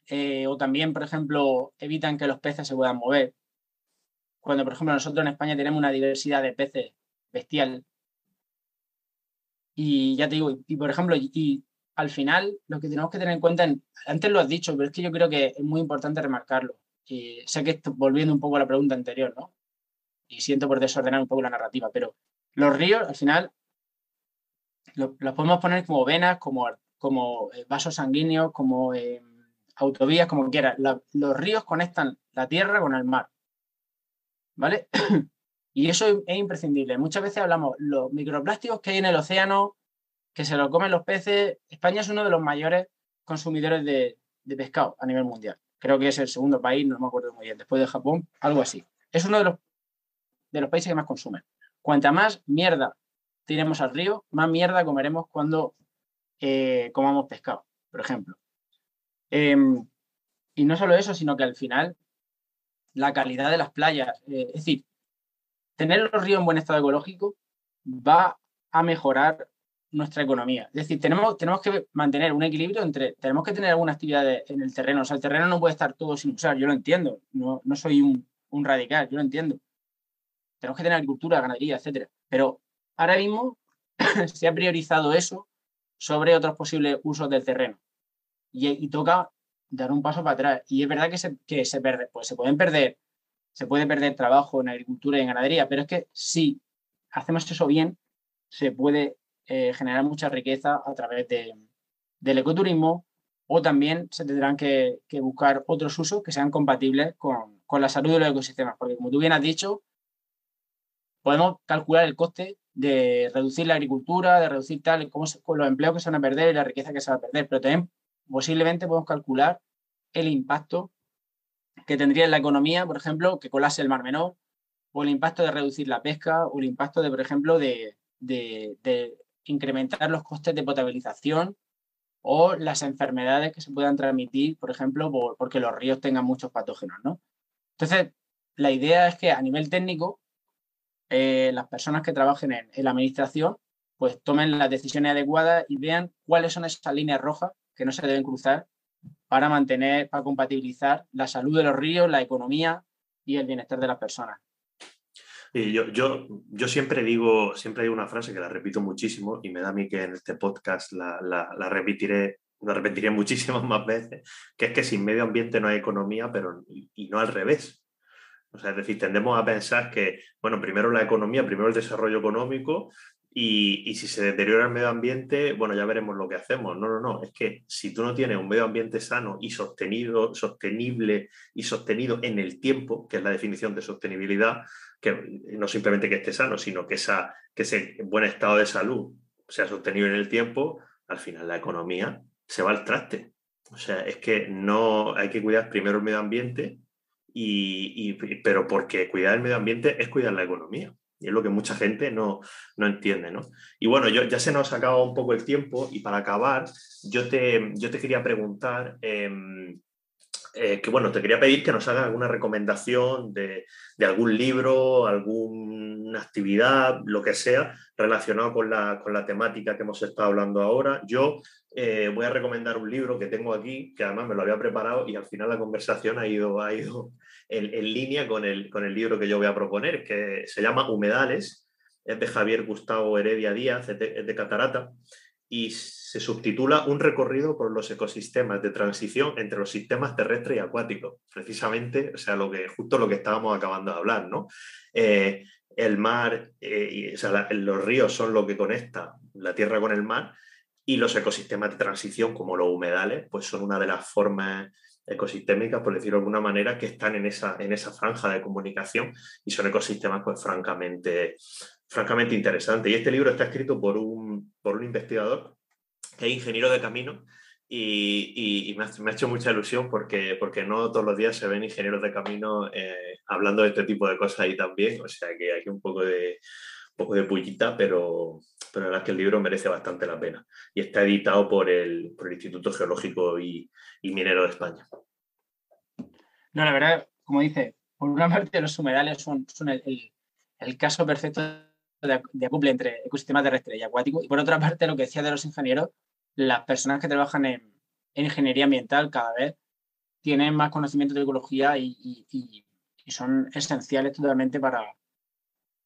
Eh, o también, por ejemplo, evitan que los peces se puedan mover. Cuando, por ejemplo, nosotros en España tenemos una diversidad de peces bestial. Y ya te digo, y, por ejemplo, y, al final lo que tenemos que tener en cuenta, antes lo has dicho, pero es que yo creo que es muy importante remarcarlo. Sé que estoy volviendo un poco a la pregunta anterior, ¿no? y siento por desordenar un poco la narrativa, pero los ríos al final los podemos poner como venas, como, como eh, vasos sanguíneos, como eh, autovías, como quieras. los ríos conectan la tierra con el mar. ¿Vale? y eso es imprescindible. Muchas veces hablamos los microplásticos que hay en el océano, que se lo comen los peces. España es uno de los mayores consumidores de, pescado a nivel mundial. Creo que es el segundo país, no me acuerdo muy bien, después de Japón, algo así. Es uno de los de los países que más consumen. Cuanta más mierda tiremos al río, más mierda comeremos cuando eh, comamos pescado, por ejemplo. Em, y no solo eso, sino que al final la calidad de las playas, eh, es decir, tener los ríos en buen estado ecológico va a mejorar nuestra economía. Es decir, tenemos, tenemos que mantener un equilibrio entre, tenemos que tener alguna actividad en el terreno. O sea, el terreno no puede estar todo sin usar, yo lo entiendo, no, no soy un, un radical, yo lo entiendo tenemos que tener agricultura, ganadería, etcétera. Pero ahora mismo se ha priorizado eso sobre otros posibles usos del terreno. Y, toca dar un paso para atrás. Y es verdad que se, que se, pues se pueden perder, se puede perder trabajo en agricultura y en ganadería, pero es que si hacemos eso bien, se puede eh, generar mucha riqueza a través de, del ecoturismo o también se tendrán que, buscar otros usos que sean compatibles con, con la salud de los ecosistemas. Porque como tú bien has dicho, podemos calcular el coste de reducir la agricultura, de reducir tal, cómo con los empleos que se van a perder y la riqueza que se va a perder, pero también posiblemente podemos calcular el impacto que tendría en la economía, por ejemplo, que colase el Mar Menor, o el impacto de reducir la pesca, o el impacto de, por ejemplo, de, incrementar los costes de potabilización o las enfermedades que se puedan transmitir, por ejemplo, porque los ríos tengan muchos patógenos, ¿no? Entonces, la idea es que a nivel técnico, eh, las personas que trabajen en, la administración, pues tomen las decisiones adecuadas y vean cuáles son esas líneas rojas que no se deben cruzar para mantener, para compatibilizar la salud de los ríos, la economía y el bienestar de las personas. Y yo, yo, yo siempre digo, siempre hay una frase que la repito muchísimo y me da a mí que en este podcast la, la, repetiré, la repetiré muchísimas más veces, que es que sin medio ambiente no hay economía, pero y no al revés. O sea, es decir, tendemos a pensar que, bueno, primero la economía, primero el desarrollo económico y, si se deteriora el medio ambiente, bueno, ya veremos lo que hacemos. No, no, no. Es que si tú no tienes un medio ambiente sano y sostenido, sostenible y sostenido en el tiempo, que es la definición de sostenibilidad, que no simplemente que esté sano, sino que, esa, que ese buen estado de salud sea sostenido en el tiempo, al final la economía se va al traste. O sea, es que no hay que cuidar primero el medio ambiente y, pero porque cuidar el medio ambiente es cuidar la economía. Y es lo que mucha gente no, no entiende, ¿no? Y bueno, yo, ya se nos ha acabado un poco el tiempo y para acabar, yo te, yo te quería preguntar, em, eh, que bueno, te quería pedir que nos hagas alguna recomendación de, de, algún libro, alguna actividad, lo que sea, relacionado con la, con la temática que hemos estado hablando ahora. Yo eh, voy a recomendar un libro que tengo aquí, que además me lo había preparado y al final la conversación ha ido, ha ido en, línea con el, con el libro que yo voy a proponer, que se llama Humedales, es de Javier Gustavo Heredia Díaz, es de, Catarata y se subtitula Un recorrido por los ecosistemas de transición entre los sistemas terrestres y acuáticos. Precisamente, o sea, lo que, justo lo que estábamos acabando de hablar, ¿no? Eh, el mar, eh, o sea, los ríos son lo que conecta la tierra con el mar y los ecosistemas de transición, como los humedales, pues son una de las formas ecosistémicas, por decirlo de alguna manera, que están en esa, en esa franja de comunicación y son ecosistemas, pues francamente, francamente interesante. Y este libro está escrito por un, por un investigador que es ingeniero de camino y, me, ha, hecho mucha ilusión porque, porque no todos los días se ven ingenieros de camino eh, hablando de este tipo de cosas ahí también. O sea que hay un poco de, poco de pullita, pero, pero la verdad es que el libro merece bastante la pena. Y está editado por el, por el Instituto Geológico y, Minero de España. No, la verdad, como dice, por una parte los humedales son, son el, el caso perfecto de, acople entre ecosistema terrestre y acuático. Y por otra parte, lo que decía de los ingenieros, las personas que trabajan en, ingeniería ambiental cada vez tienen más conocimiento de ecología y, son esenciales totalmente para,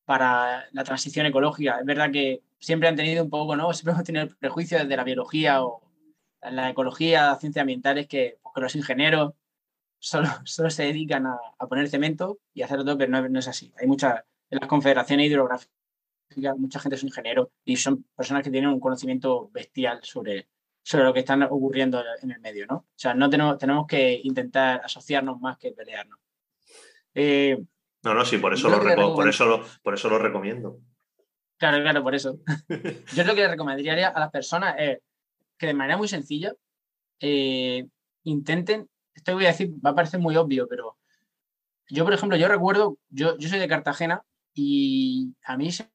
para la transición ecológica. Es verdad que siempre han tenido un poco, ¿no? Siempre hemos tenido prejuicios desde la biología o la ecología, la ciencia ambiental, es que, pues, los ingenieros solo, solo se dedican a, poner cemento y hacer todo, pero no, no es así. Hay muchas, en las confederaciones hidrográficas mucha gente es ingeniero y son personas que tienen un conocimiento bestial sobre, sobre lo que está ocurriendo en el medio, ¿no? O sea, no tenemos, tenemos que intentar asociarnos más que pelearnos. Eh, no, no, sí, por eso, lo, por, eso lo, por eso lo recomiendo. Claro, claro, por eso. Yo lo que le recomendaría a las personas es que de manera muy sencilla eh, intenten, esto voy a decir, va a parecer muy obvio, pero yo, por ejemplo, yo recuerdo, yo, yo soy de Cartagena y a mí se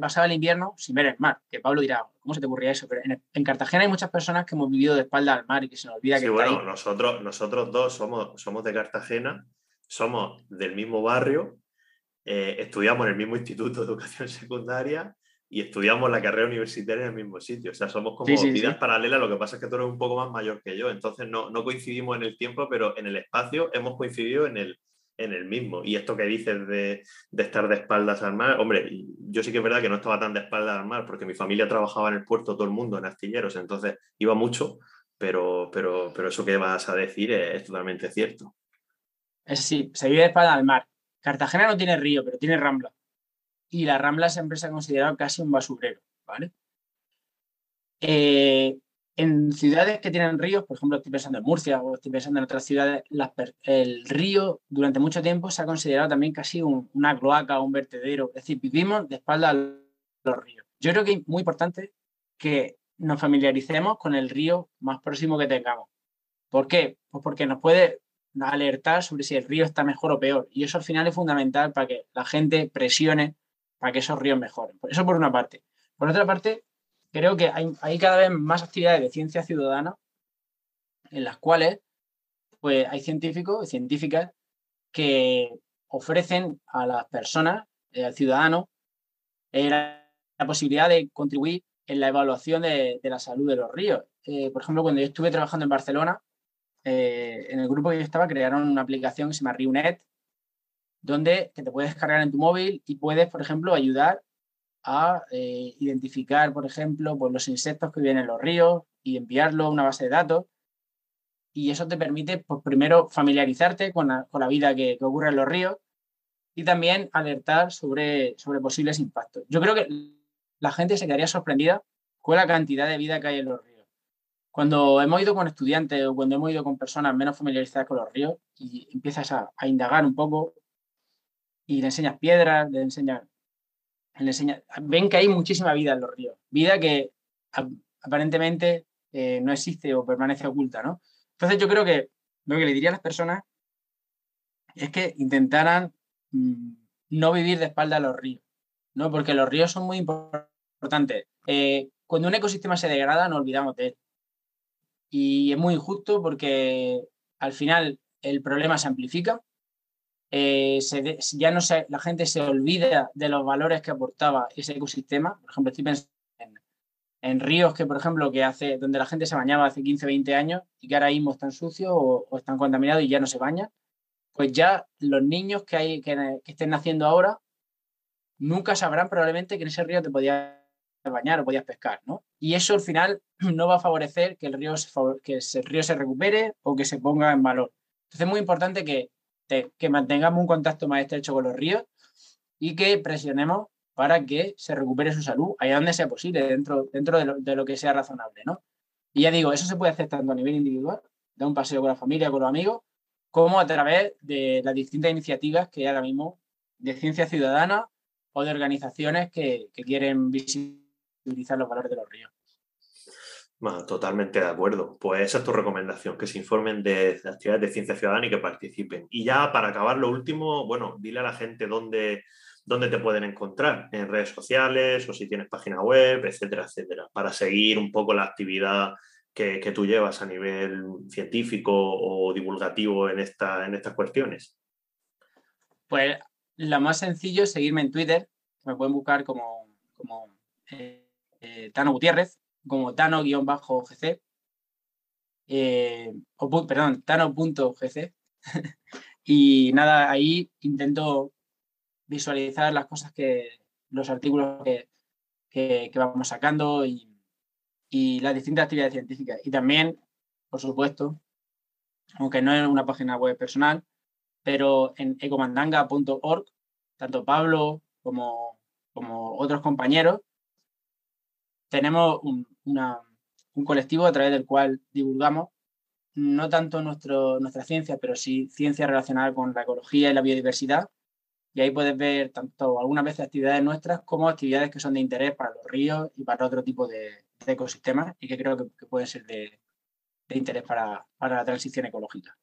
pasaba el invierno sin ver el mar. Que Pablo dirá, ¿cómo se te ocurría eso? Pero en, Cartagena hay muchas personas que hemos vivido de espalda al mar y que se nos olvida que. Sí, bueno, nosotros, nosotros dos somos, somos de Cartagena, somos del mismo barrio, eh, estudiamos en el mismo instituto de educación secundaria y estudiamos la carrera universitaria en el mismo sitio. O sea, somos como vidas paralelas, lo que pasa es que tú eres un poco más mayor que yo, entonces no, no coincidimos en el tiempo, pero en el espacio hemos coincidido en el, en el mismo. Y esto que dices de, estar de espaldas al mar, hombre, yo sí que es verdad que no estaba tan de espaldas al mar porque mi familia trabajaba en el puerto todo el mundo, en astilleros, entonces iba mucho, pero, pero, pero eso que vas a decir es, totalmente cierto. Es sí, se vive de espaldas al mar. Cartagena no tiene río, pero tiene rambla. Y la rambla siempre se ha considerado casi un basurero, ¿vale? Eh, en ciudades que tienen ríos, por ejemplo, estoy pensando en Murcia o estoy pensando en otras ciudades, el río durante mucho tiempo se ha considerado también casi una cloaca un vertedero. Es decir, vivimos de espalda a los ríos. Yo creo que es muy importante que nos familiaricemos con el río más próximo que tengamos. ¿Por qué? Pues porque nos puede alertar sobre si el río está mejor o peor. Y eso al final es fundamental para que la gente presione para que esos ríos mejoren. Eso por una parte. Por otra parte, creo que hay, cada vez más actividades de ciencia ciudadana en las cuales pues, hay científicos y científicas que ofrecen a las personas, eh, al ciudadano, eh, la, posibilidad de contribuir en la evaluación de, la salud de los ríos. por ejemplo, cuando yo estuve trabajando en Barcelona, en el grupo que yo estaba, crearon una aplicación que se llama RioNet, donde te puedes cargar en tu móvil y puedes, por ejemplo, ayudar a identificar, por ejemplo, pues, los insectos que viven en los ríos y enviarlo a una base de datos y eso te permite, pues primero, familiarizarte con la, vida que, ocurre en los ríos y también alertar sobre, sobre posibles impactos. Yo creo que la gente se quedaría sorprendida con la cantidad de vida que hay en los ríos. Cuando hemos ido con estudiantes o cuando hemos ido con personas menos familiarizadas con los ríos y empiezas a, indagar un poco y le enseñas piedras, le enseñas, le enseñas, ven que hay muchísima vida en los ríos, vida que aparentemente eh, no existe o permanece oculta, ¿no? Entonces yo creo que lo que le diría a las personas es que intentaran mm, no vivir de espalda a los ríos, ¿no? Porque los ríos son muy importantes. Eh, cuando un ecosistema se degrada, no olvidamos de él. Y es muy injusto porque al final el problema se amplifica. Eh, ya no se, la gente se olvida de los valores que aportaba ese ecosistema. Por ejemplo, estoy pensando en ríos que, por ejemplo, que hace, donde la gente se bañaba hace 15, 20 años y que ahora mismo están sucios o, están contaminados y ya no se bañan, pues ya los niños que, hay, que, estén naciendo ahora nunca sabrán probablemente que en ese río te podías bañar o podías pescar, ¿no? Y eso al final no va a favorecer que el río se, que el río se recupere o que se ponga en valor. Entonces es muy importante que, que mantengamos un contacto más estrecho con los ríos y que presionemos para que se recupere su salud allá donde sea posible, dentro, dentro de, lo, que sea razonable, ¿no? Y ya digo, eso se puede hacer tanto a nivel individual, de un paseo con la familia, con los amigos, como a través de las distintas iniciativas que hay ahora mismo de ciencia ciudadana o de organizaciones que, quieren visibilizar los valores de los ríos. totalmente de acuerdo. Pues esa es tu recomendación, que se informen de, de actividades de ciencia ciudadana y que participen. Y ya para acabar lo último, bueno, dile a la gente dónde, dónde te pueden encontrar, en redes sociales o si tienes página web, etcétera, etcétera, para seguir un poco la actividad que, tú llevas a nivel científico o divulgativo en, esta, en estas cuestiones. Pues lo más sencillo es seguirme en Twitter, me pueden buscar como, como eh, eh, Tano Gutiérrez, como Tano-GC, eh, perdón, Tano.gc. y nada, ahí intento visualizar las cosas que, los artículos que, vamos sacando y, las distintas actividades científicas. Y también, por supuesto, aunque no es una página web personal, pero en ecomandanga.org, tanto Pablo como, como otros compañeros, tenemos un, un, colectivo a través del cual divulgamos no tanto nuestro, nuestra ciencia, pero sí ciencia relacionada con la ecología y la biodiversidad, y ahí puedes ver tanto algunas veces actividades nuestras como actividades que son de interés para los ríos y para otro tipo de, ecosistemas y que creo que, pueden ser de, interés para, la transición ecológica.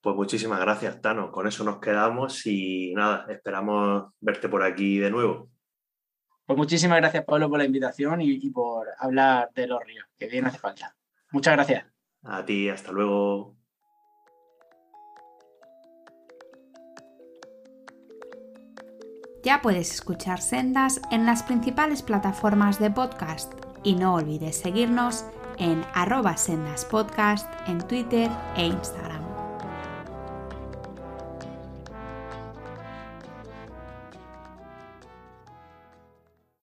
Pues muchísimas gracias, Tano. Con eso nos quedamos y nada, esperamos verte por aquí de nuevo. Pues muchísimas gracias, Pablo, por la invitación y, y por hablar de los ríos, que bien hace falta. Muchas gracias. A ti, hasta luego. Ya puedes escuchar Sendas en las principales plataformas de podcast y no olvides seguirnos en arroba sendaspodcast en Twitter e Instagram.